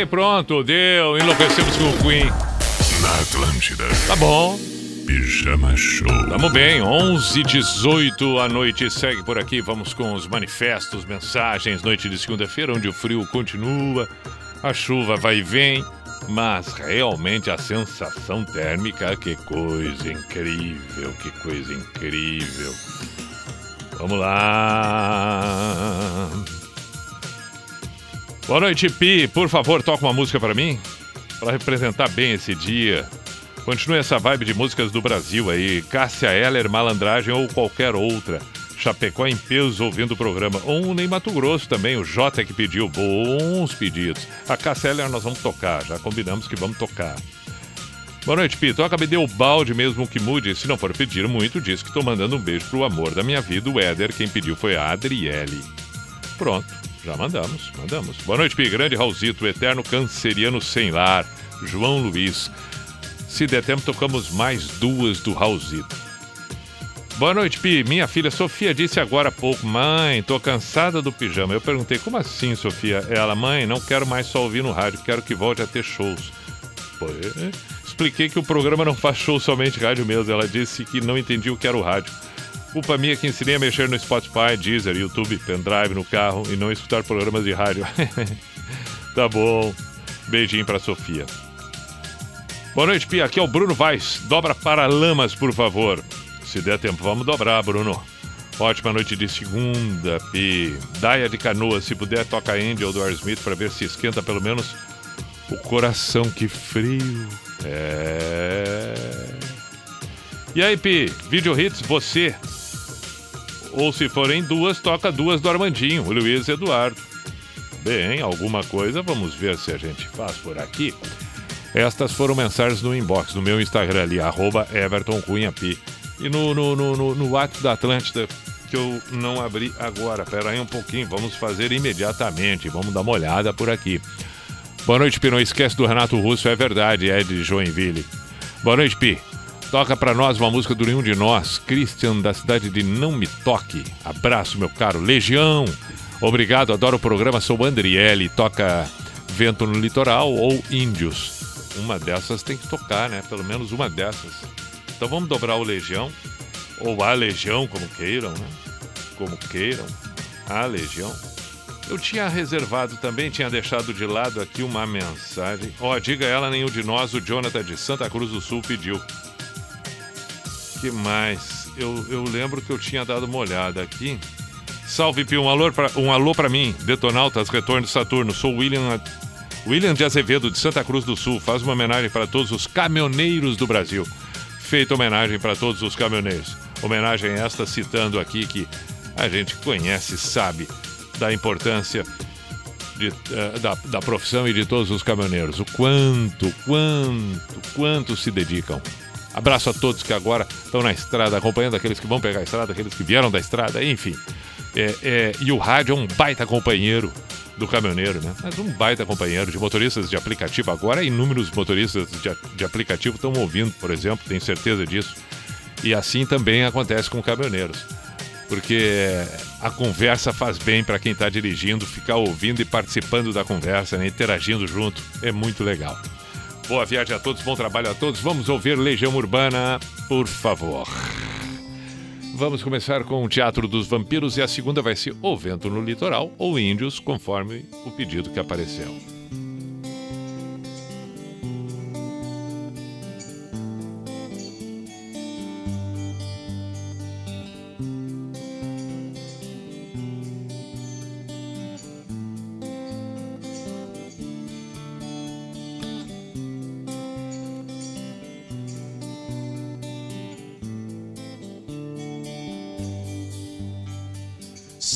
pronto, deu. Enlouquecemos com o Queen. Na Atlântida. Tá bom. Pijama Show. Tamo bem, 11 18 a noite segue por aqui. Vamos com os manifestos, mensagens, noite de segunda-feira, onde o frio continua, a chuva vai e vem, mas realmente a sensação térmica, que coisa incrível, que coisa incrível. Vamos lá. Boa noite, Pi. Por favor, toca uma música pra mim. Pra representar bem esse dia. Continue essa vibe de músicas do Brasil aí. Cássia Heller, Malandragem ou qualquer outra. Chapecó em peso ouvindo o programa. Ou nem Mato Grosso também. O Jota que pediu bons pedidos. A Cássia Heller nós vamos tocar. Já combinamos que vamos tocar. Boa noite, Pi. Toca me deu o balde mesmo que mude. Se não for pedir muito, diz que tô mandando um beijo pro amor da minha vida, o Éder. Quem pediu foi a Adriele. Pronto, já mandamos, mandamos. Boa noite, Pi. Grande Raulzito, eterno canceriano sem lar, João Luiz. Se der tempo, tocamos mais duas do Raulzito. Boa noite, Pi. Minha filha Sofia disse agora há pouco: Mãe, tô cansada do pijama. Eu perguntei: Como assim, Sofia? Ela, mãe, não quero mais só ouvir no rádio, quero que volte a ter shows. Pô, é, expliquei que o programa não faz show somente rádio mesmo. Ela disse que não entendia o que era o rádio. Culpa minha que ensinei a mexer no Spotify, Deezer, YouTube, pendrive no carro e não escutar programas de rádio. tá bom. Beijinho pra Sofia. Boa noite, Pia. Aqui é o Bruno Vaz. Dobra para lamas, por favor. Se der tempo, vamos dobrar, Bruno. Ótima noite de segunda, Pi. Daia de canoa, se puder, toca Angel do Smith para ver se esquenta pelo menos o coração. Que frio. É. E aí, Pi? Video hits, você. Ou se forem duas, toca duas do Armandinho, o Luiz Eduardo. Bem, alguma coisa, vamos ver se a gente faz por aqui. Estas foram mensagens no inbox, no meu Instagram ali, arroba Everton Cunha Pi. E no, no, no, no, no WhatsApp da Atlântida, que eu não abri agora. Pera aí um pouquinho, vamos fazer imediatamente. Vamos dar uma olhada por aqui. Boa noite, Pi. Não esquece do Renato Russo, é verdade, é de Joinville. Boa noite, Pi. Toca pra nós uma música do Nenhum de Nós, Christian, da cidade de Não Me Toque. Abraço, meu caro. Legião. Obrigado, adoro o programa. Sou Andriele. Toca Vento no Litoral ou Índios. Uma dessas tem que tocar, né? Pelo menos uma dessas. Então vamos dobrar o Legião. Ou a Legião, como queiram, né? Como queiram. A Legião. Eu tinha reservado também, tinha deixado de lado aqui uma mensagem. Ó, diga ela, nenhum de nós, o Jonathan de Santa Cruz do Sul pediu. Que mais? Eu, eu lembro que eu tinha dado uma olhada aqui. Salve, Pio, um alô pra, um alô pra mim. Detonautas, Retorno de Saturno. Sou William, William de Azevedo, de Santa Cruz do Sul. Faz uma homenagem para todos os caminhoneiros do Brasil. Feita homenagem para todos os caminhoneiros. Homenagem esta citando aqui que a gente conhece, sabe da importância de, eh, da, da profissão e de todos os caminhoneiros. O quanto, quanto, quanto se dedicam. Abraço a todos que agora estão na estrada, acompanhando aqueles que vão pegar a estrada, aqueles que vieram da estrada, enfim. É, é, e o rádio é um baita companheiro do caminhoneiro, né? Mas um baita companheiro de motoristas de aplicativo. Agora, inúmeros motoristas de, de aplicativo estão ouvindo, por exemplo, tenho certeza disso. E assim também acontece com caminhoneiros. Porque a conversa faz bem para quem está dirigindo, ficar ouvindo e participando da conversa, né? interagindo junto. É muito legal. Boa viagem a todos, bom trabalho a todos. Vamos ouvir Legião Urbana, por favor. Vamos começar com o Teatro dos Vampiros e a segunda vai ser O Vento no Litoral ou Índios, conforme o pedido que apareceu.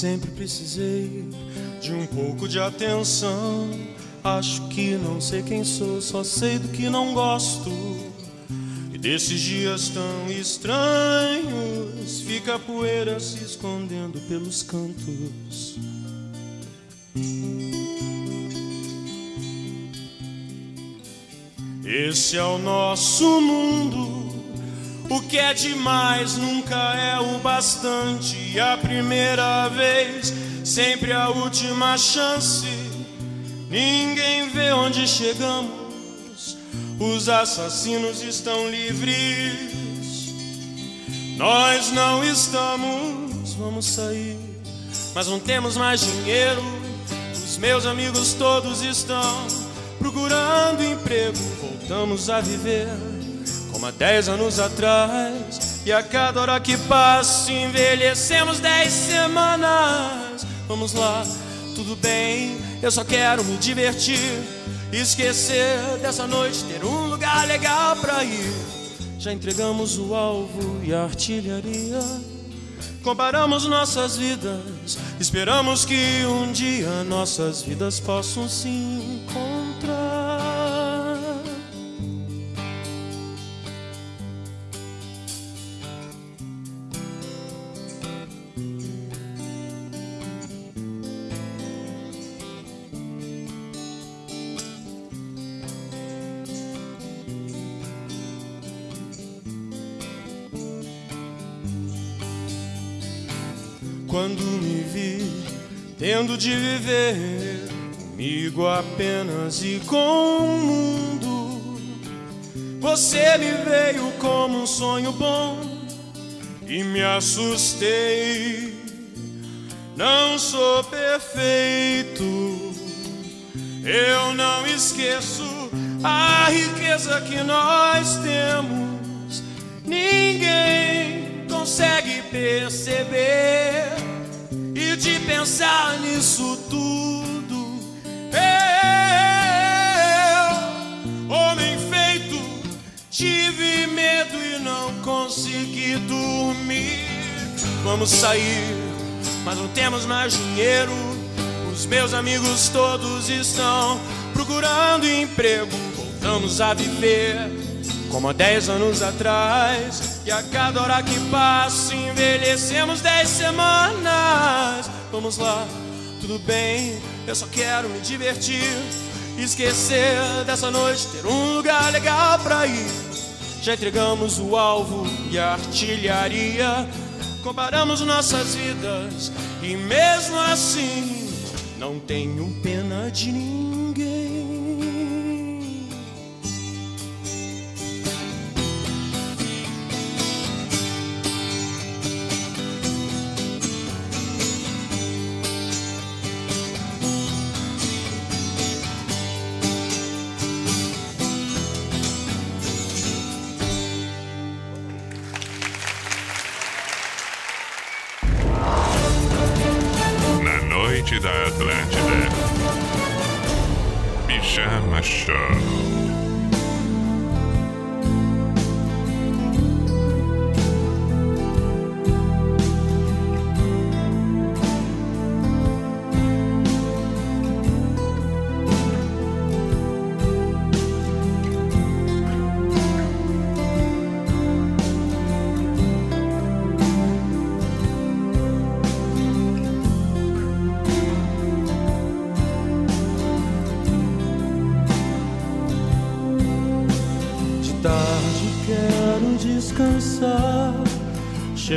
Sempre precisei de um pouco de atenção. Acho que não sei quem sou, só sei do que não gosto. E desses dias tão estranhos, fica a poeira se escondendo pelos cantos. Esse é o nosso mundo. O que é demais nunca é o bastante. A primeira vez, sempre a última chance. Ninguém vê onde chegamos. Os assassinos estão livres. Nós não estamos. Vamos sair, mas não temos mais dinheiro. Os meus amigos todos estão procurando emprego. Voltamos a viver como há dez anos atrás. E a cada hora que passa, envelhecemos dez semanas. Vamos lá, tudo bem, eu só quero me divertir. Esquecer dessa noite, ter um lugar legal pra ir. Já entregamos o alvo e a artilharia. Comparamos nossas vidas, esperamos que um dia nossas vidas possam se encontrar. Viver comigo apenas e com o mundo, você me veio como um sonho bom e me assustei. Não sou perfeito, eu não esqueço a riqueza que nós temos. Ninguém consegue perceber e de pensar nisso tudo. Eu, homem feito, tive medo e não consegui dormir. Vamos sair, mas não temos mais dinheiro. Os meus amigos todos estão procurando emprego. Voltamos a viver como há 10 anos atrás. E a cada hora que passa, envelhecemos 10 semanas. Vamos lá, tudo bem, eu só quero me divertir. Esquecer dessa noite, ter um lugar legal pra ir. Já entregamos o alvo e a artilharia. Comparamos nossas vidas e mesmo assim não tenho pena de ninguém. Da Atlântida. Pijama Show.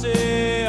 você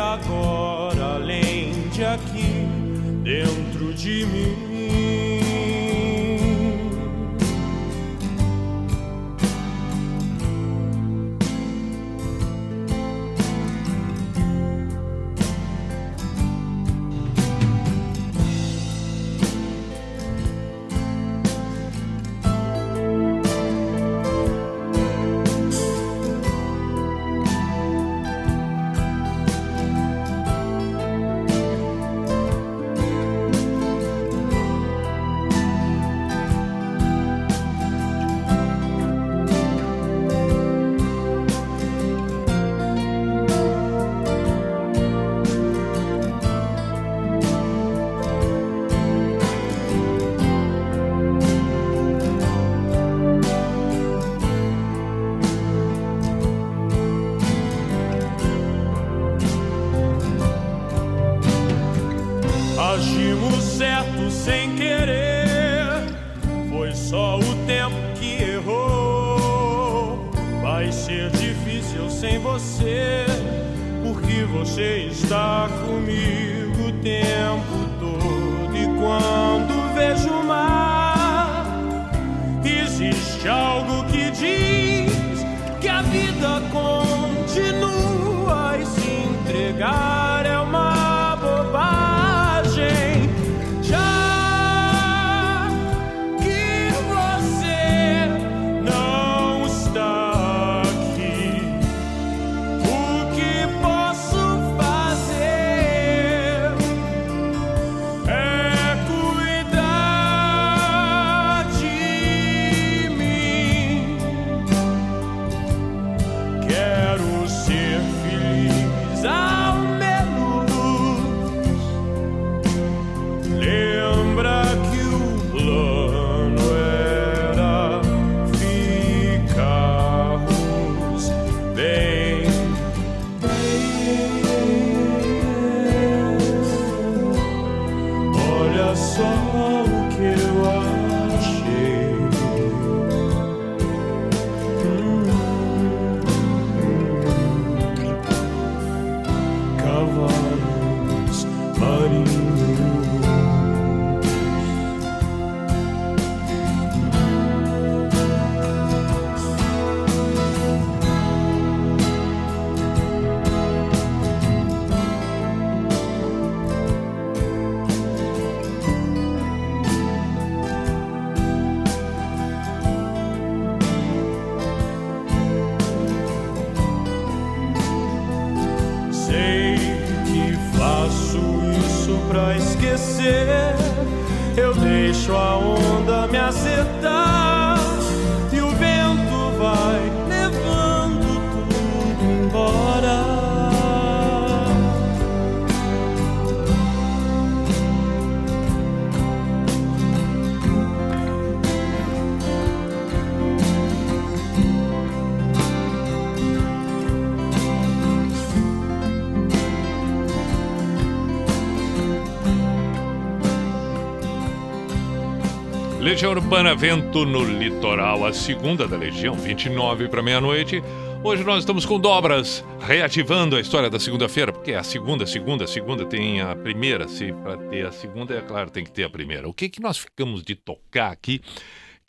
Urbana Vento no Litoral, a segunda da Legião, 29 para meia-noite. Hoje nós estamos com dobras, reativando a história da segunda-feira, porque a segunda, segunda, segunda tem a primeira, se para ter a segunda, é claro, tem que ter a primeira. O que que nós ficamos de tocar aqui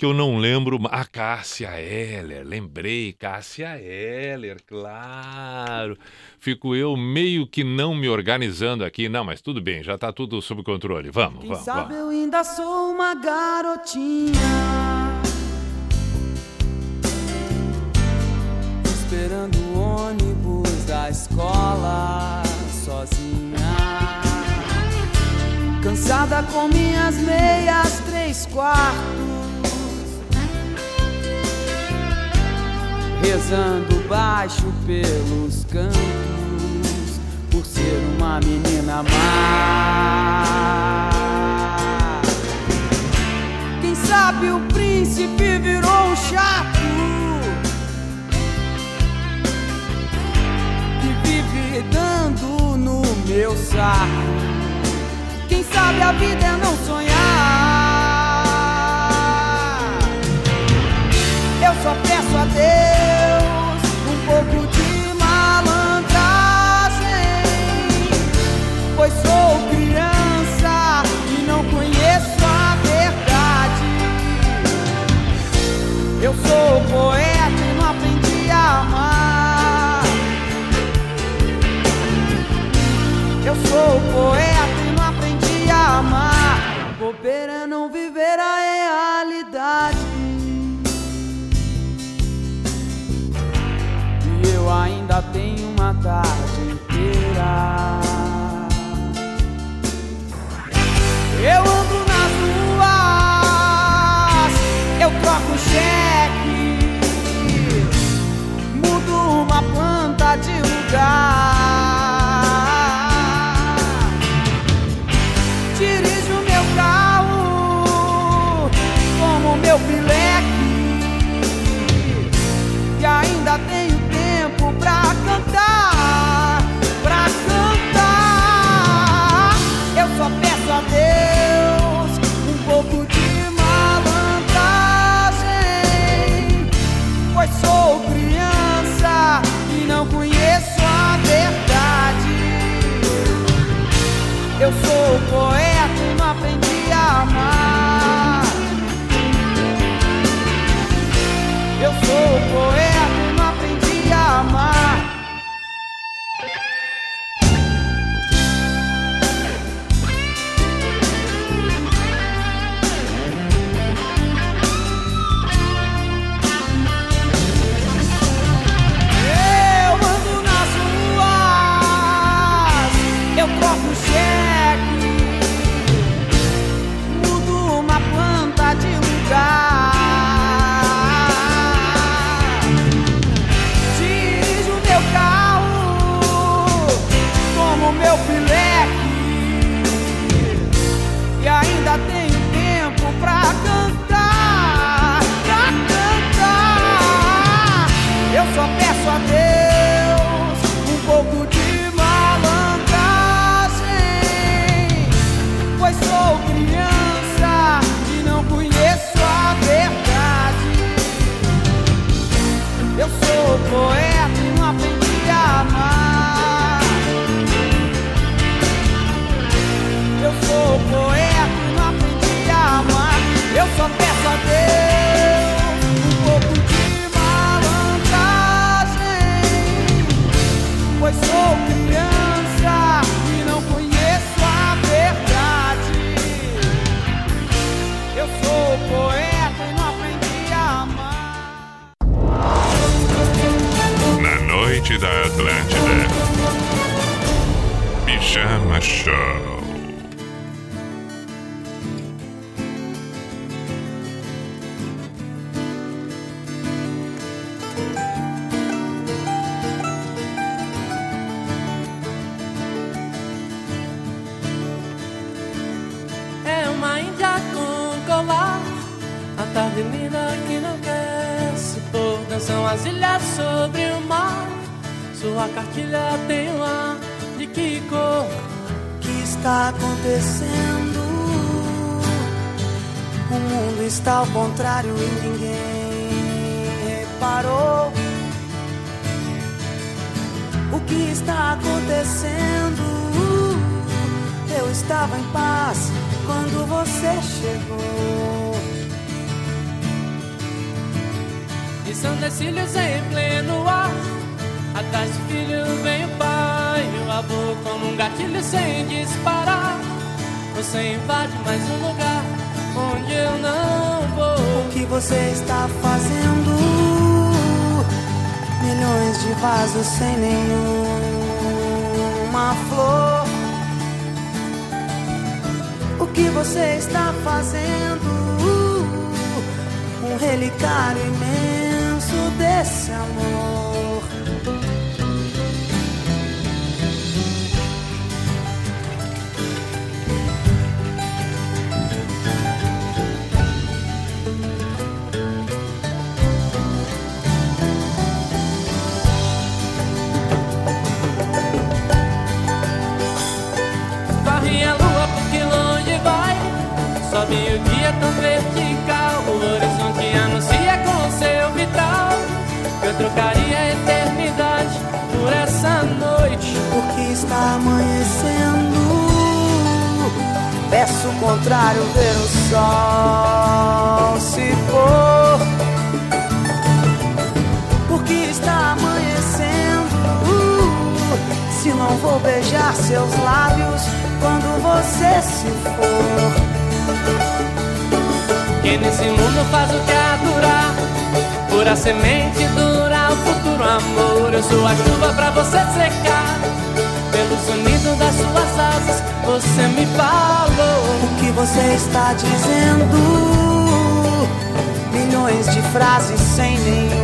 que eu não lembro? A Cássia Heller, lembrei, Cássia Heller, claro. Fico eu meio que não me organizando aqui, não, mas tudo bem, já está tudo sob controle. Vamos, Quem vamos, sabe vamos. eu ainda sou uma garotinha Esperando o ônibus da escola sozinha Cansada com minhas meias três quartos Rezando baixo pelos cantos Por ser uma menina má. Quem sabe o príncipe virou um chato Que vive dando no meu saco. Quem sabe a vida é não sonhar Eu só peço a Deus um pouco de malandragem Pois sou criança e não conheço a verdade. Eu sou poeta e não aprendi a amar. Eu sou poeta e não aprendi a amar. Bobeira não viver ainda tenho uma tarde inteira. Eu ando nas ruas, eu troco cheque, mudo uma planta de lugar. Sobe o dia tão vertical O horizonte anuncia com seu vitral Que eu trocaria a eternidade por essa noite Porque está amanhecendo. Peço o contrário, ver o sol se pôr. Porque está amanhecendo. Se não vou beijar seus lábios quando você se for. Quem nesse mundo faz o que há durar Pura semente dura o futuro amor Eu sou a chuva pra você secar Pelo sonido das suas asas Você me falou O que você está dizendo? Milhões de frases sem nenhuma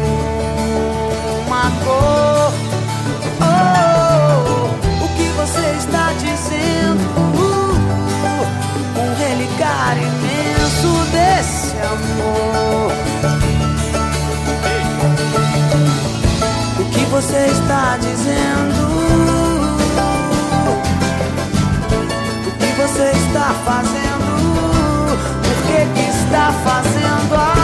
cor. Oh, o que você está dizendo? Amor. O que você está dizendo? O que você está fazendo? Por que, que está fazendo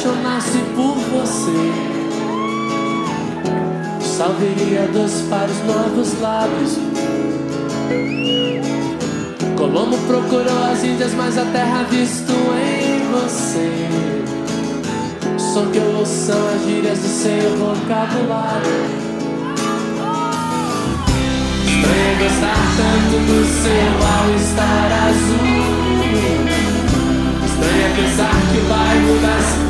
apaixonasse por você salveria dos para os novos lábios. Colombo procurou as Índias, mas a terra visto em você. Som que eu ouço são as gírias do seu vocabulário. Estranho gostar tanto do seu all-star azul. Estranho pensar que bairro das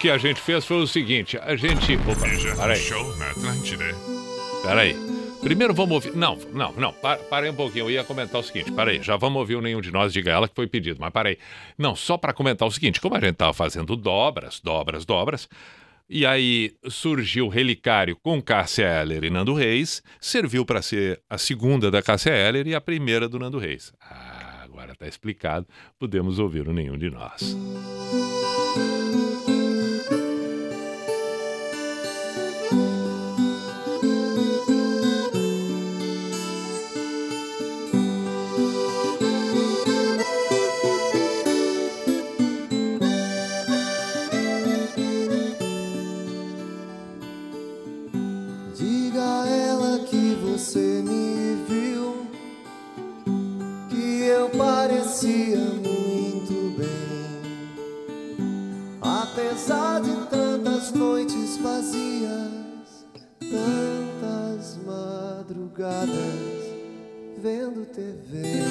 Que a gente fez foi o seguinte: a gente. Opa, peraí. Show na Atlântida. Peraí. Primeiro vamos ouvir. Não, não, não. pa- Parei um pouquinho. Eu ia comentar o seguinte. Parei. Já vamos ouvir o Nenhum de Nós Diga Ela que foi pedido. Mas parei. Não, só para comentar o seguinte. Como a gente tava fazendo dobras, dobras, dobras. E aí surgiu o Relicário com Cássia Eller e Nando Reis. Serviu para ser a segunda da Cássia Eller e a primeira do Nando Reis. Ah, agora tá explicado. Podemos ouvir o Nenhum de Nós. Diga parecia muito bem. Apesar de tantas noites vazias, tantas madrugadas vendo TV.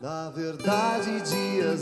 Na verdade, dias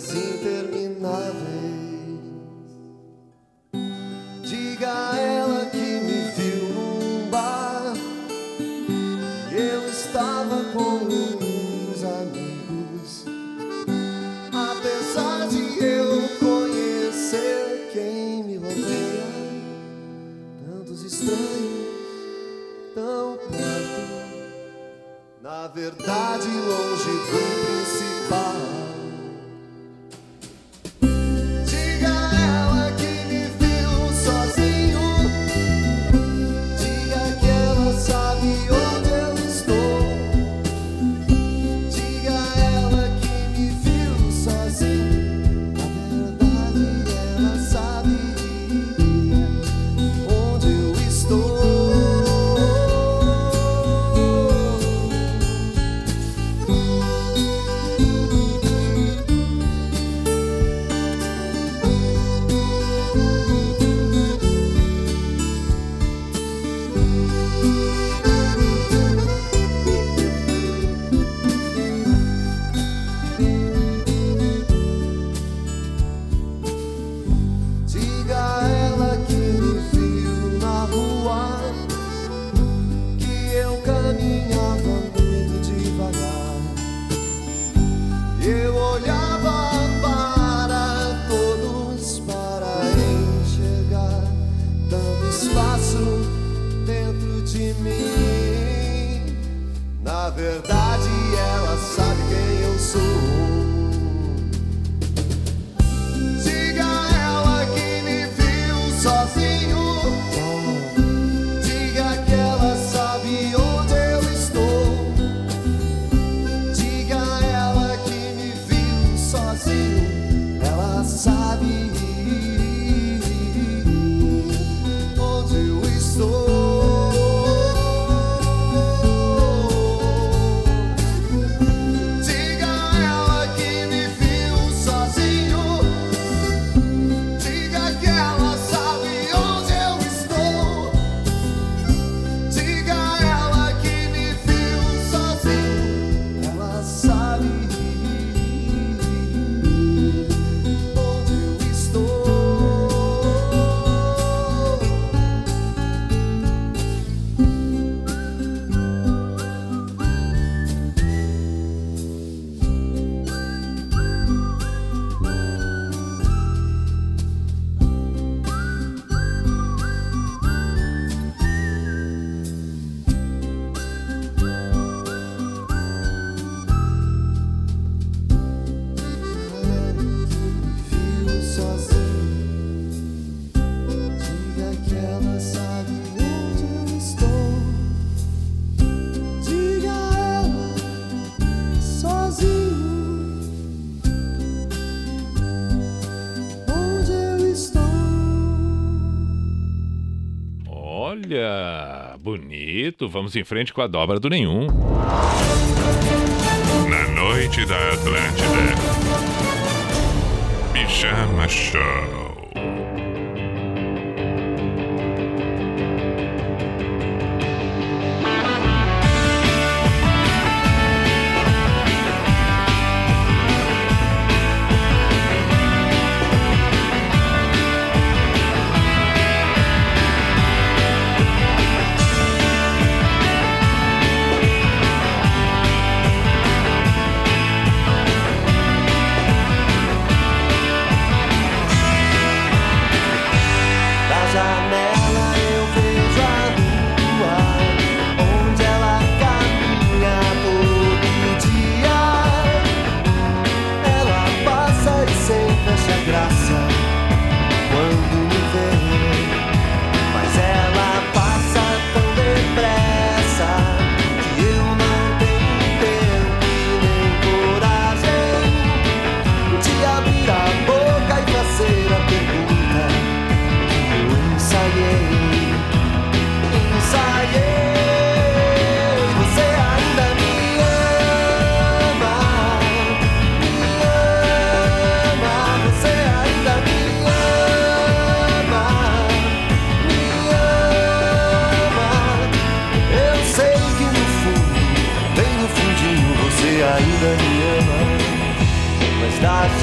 Vamos em frente com a dobra do nenhum. Na noite da Atlântida. Pijama Show.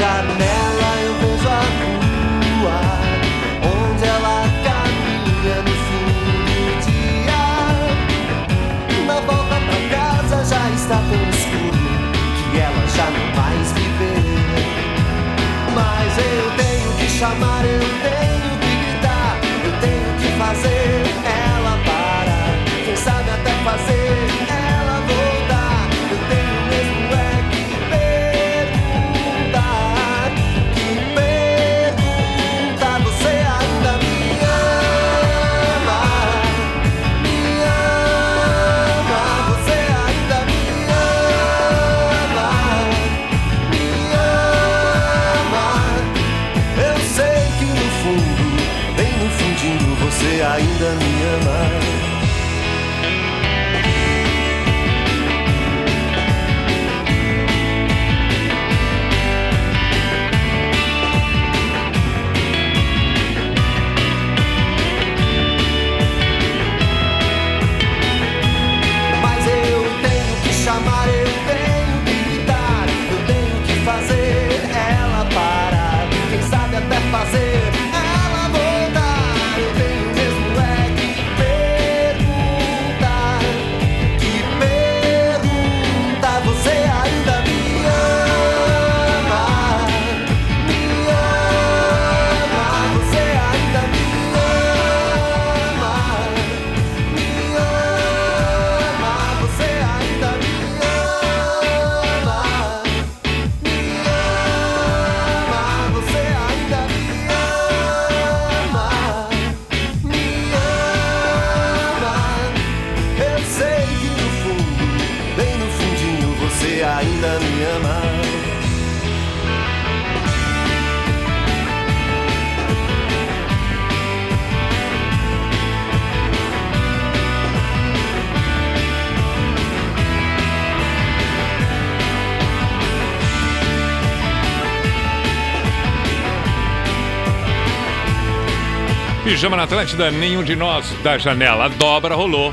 janela eu vejo a rua, onde ela caminha no fim do dia. Na volta pra casa já está tão escuro que ela já não mais me. Mas eu tenho que chamar, eu tenho que gritar, eu tenho que fazer ela parar. Quem sabe até fazer Pijama na Atlântida, nenhum de nós da janela. A dobra rolou.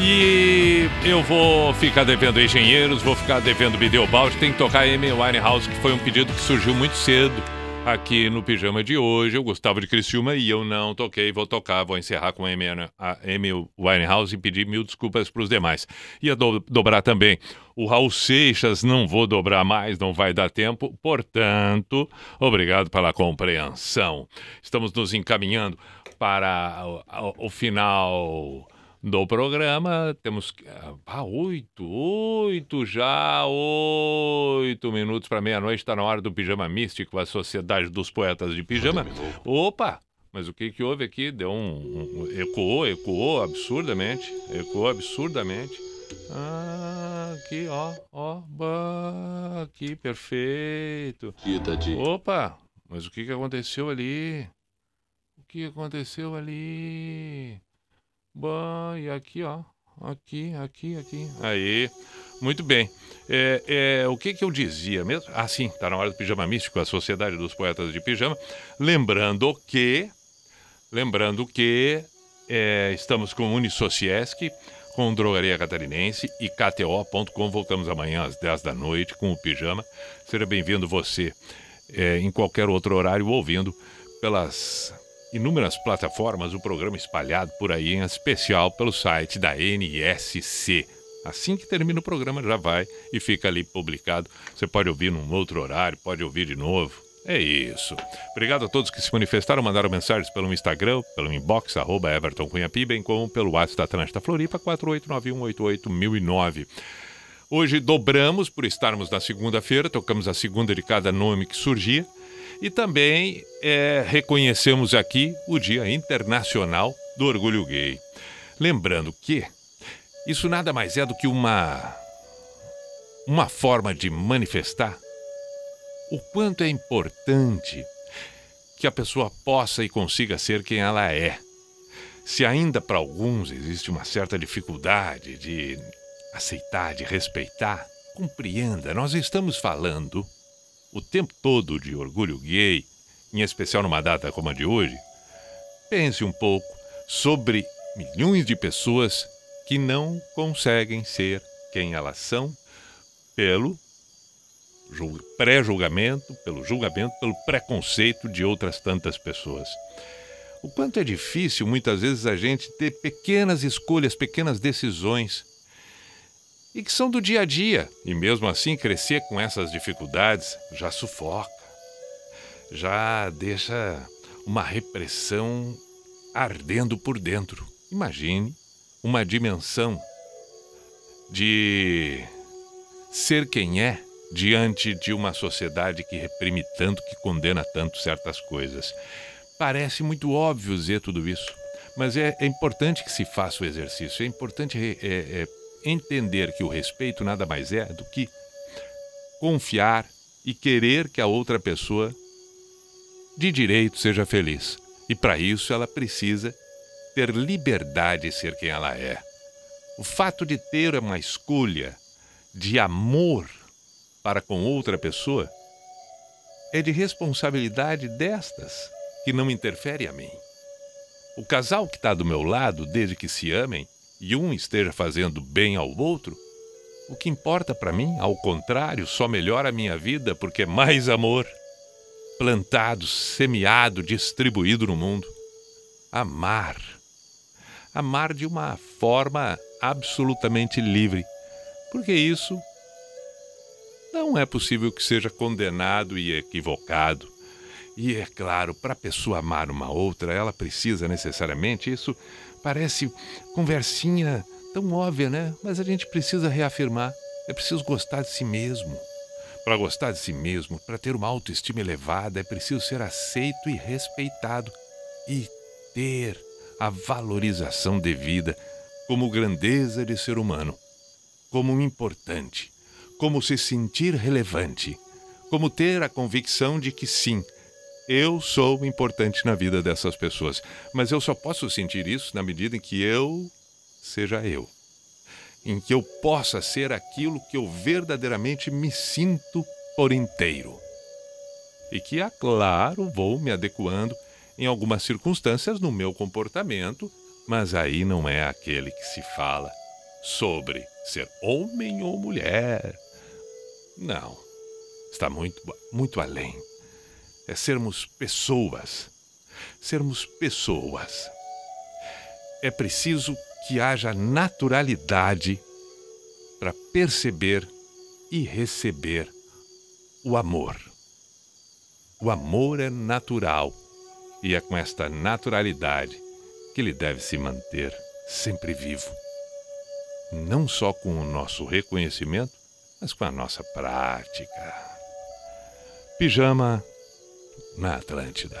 E eu vou ficar devendo engenheiros, vou ficar devendo Bideobaldi, tem que tocar Amy Winehouse, que foi um pedido que surgiu muito cedo aqui no Pijama de hoje. Eu gostava de Criciúma e eu não toquei, vou tocar, vou encerrar com Amy, a Amy Winehouse e pedir mil desculpas para os demais. Ia do- dobrar também o Raul Seixas, não vou dobrar mais, não vai dar tempo, portanto, obrigado pela compreensão. Estamos nos encaminhando para o, o final do programa. Temos que- ah, oito, oito já, oito minutos para meia-noite. Está na hora do Pijama Místico, a Sociedade dos Poetas de Pijama. Opa! Mas o que que houve aqui? Deu um, um- ecoou, ecoou absurdamente, ecoou absurdamente. Ah, aqui, ó, ó, bah, aqui, perfeito. Opa, mas o que que aconteceu ali? Que aconteceu ali? Bom, e aqui, ó. Aqui, aqui, aqui. Aí, muito bem. É, é, o que que eu dizia mesmo? Ah, sim, tá na hora do Pijama Místico, a Sociedade dos Poetas de Pijama. Lembrando que, lembrando que é, estamos com Unisociesc, com Drogaria Catarinense e KTO.com. Voltamos amanhã às 10 da noite com o Pijama. Seja bem-vindo você é, em qualquer outro horário ouvindo pelas inúmeras plataformas o programa espalhado por aí, em especial pelo site da NSC. Assim que termina o programa já vai e fica ali publicado. Você pode ouvir num outro horário, pode ouvir de novo. É isso. Obrigado a todos que se manifestaram, mandaram mensagens pelo Instagram, pelo inbox, arroba Everton Cunhapi, bem como pelo WhatsApp da Atlântida Floripa, 489188009. Hoje dobramos por estarmos na segunda-feira, tocamos a segunda de cada nome que surgia. E também é, reconhecemos aqui o Dia Internacional do Orgulho Gay. Lembrando que isso nada mais é do que uma, uma forma de manifestar o quanto é importante que a pessoa possa e consiga ser quem ela é. Se ainda para alguns existe uma certa dificuldade de aceitar, de respeitar, compreenda, nós estamos falando o tempo todo de orgulho gay, em especial numa data como a de hoje. Pense um pouco sobre milhões de pessoas que não conseguem ser quem elas são pelo jul- pré-julgamento, pelo julgamento, pelo preconceito de outras tantas pessoas. O quanto é difícil muitas vezes a gente ter pequenas escolhas, pequenas decisões e que são do dia a dia, e mesmo assim crescer com essas dificuldades já sufoca, já deixa uma repressão ardendo por dentro. Imagine uma dimensão de ser quem é diante de uma sociedade que reprime tanto, que condena tanto certas coisas. Parece muito óbvio dizer tudo isso, mas é, é importante que se faça o exercício, é importante é, é, entender que o respeito nada mais é do que confiar e querer que a outra pessoa de direito seja feliz. E para isso ela precisa ter liberdade de ser quem ela é. O fato de ter uma escolha de amor para com outra pessoa é de responsabilidade destas, que não interfere a mim. O casal que está do meu lado, desde que se amem, e um esteja fazendo bem ao outro, o que importa para mim, ao contrário, só melhora a minha vida porque é mais amor plantado, semeado, distribuído no mundo. Amar. Amar de uma forma absolutamente livre, porque isso não é possível que seja condenado e equivocado. E é claro, para a pessoa amar uma outra, ela precisa necessariamente, isso parece conversinha tão óbvia, né? Mas a gente precisa reafirmar, é preciso gostar de si mesmo. Para gostar de si mesmo, para ter uma autoestima elevada, é preciso ser aceito e respeitado e ter a valorização devida como grandeza de ser humano, como importante, como se sentir relevante, como ter a convicção de que sim, eu sou importante na vida dessas pessoas, mas eu só posso sentir isso na medida em que eu seja eu. Em que eu possa ser aquilo que eu verdadeiramente me sinto por inteiro. E que, é claro, vou me adequando em algumas circunstâncias no meu comportamento, mas aí não é aquele que se fala sobre ser homem ou mulher. Não. Está muito, muito além é sermos pessoas. Sermos pessoas. É preciso que haja naturalidade para perceber e receber o amor. O amor é natural e é com esta naturalidade que ele deve se manter sempre vivo. Não só com o nosso reconhecimento, mas com a nossa prática. Pijama na Atlântida.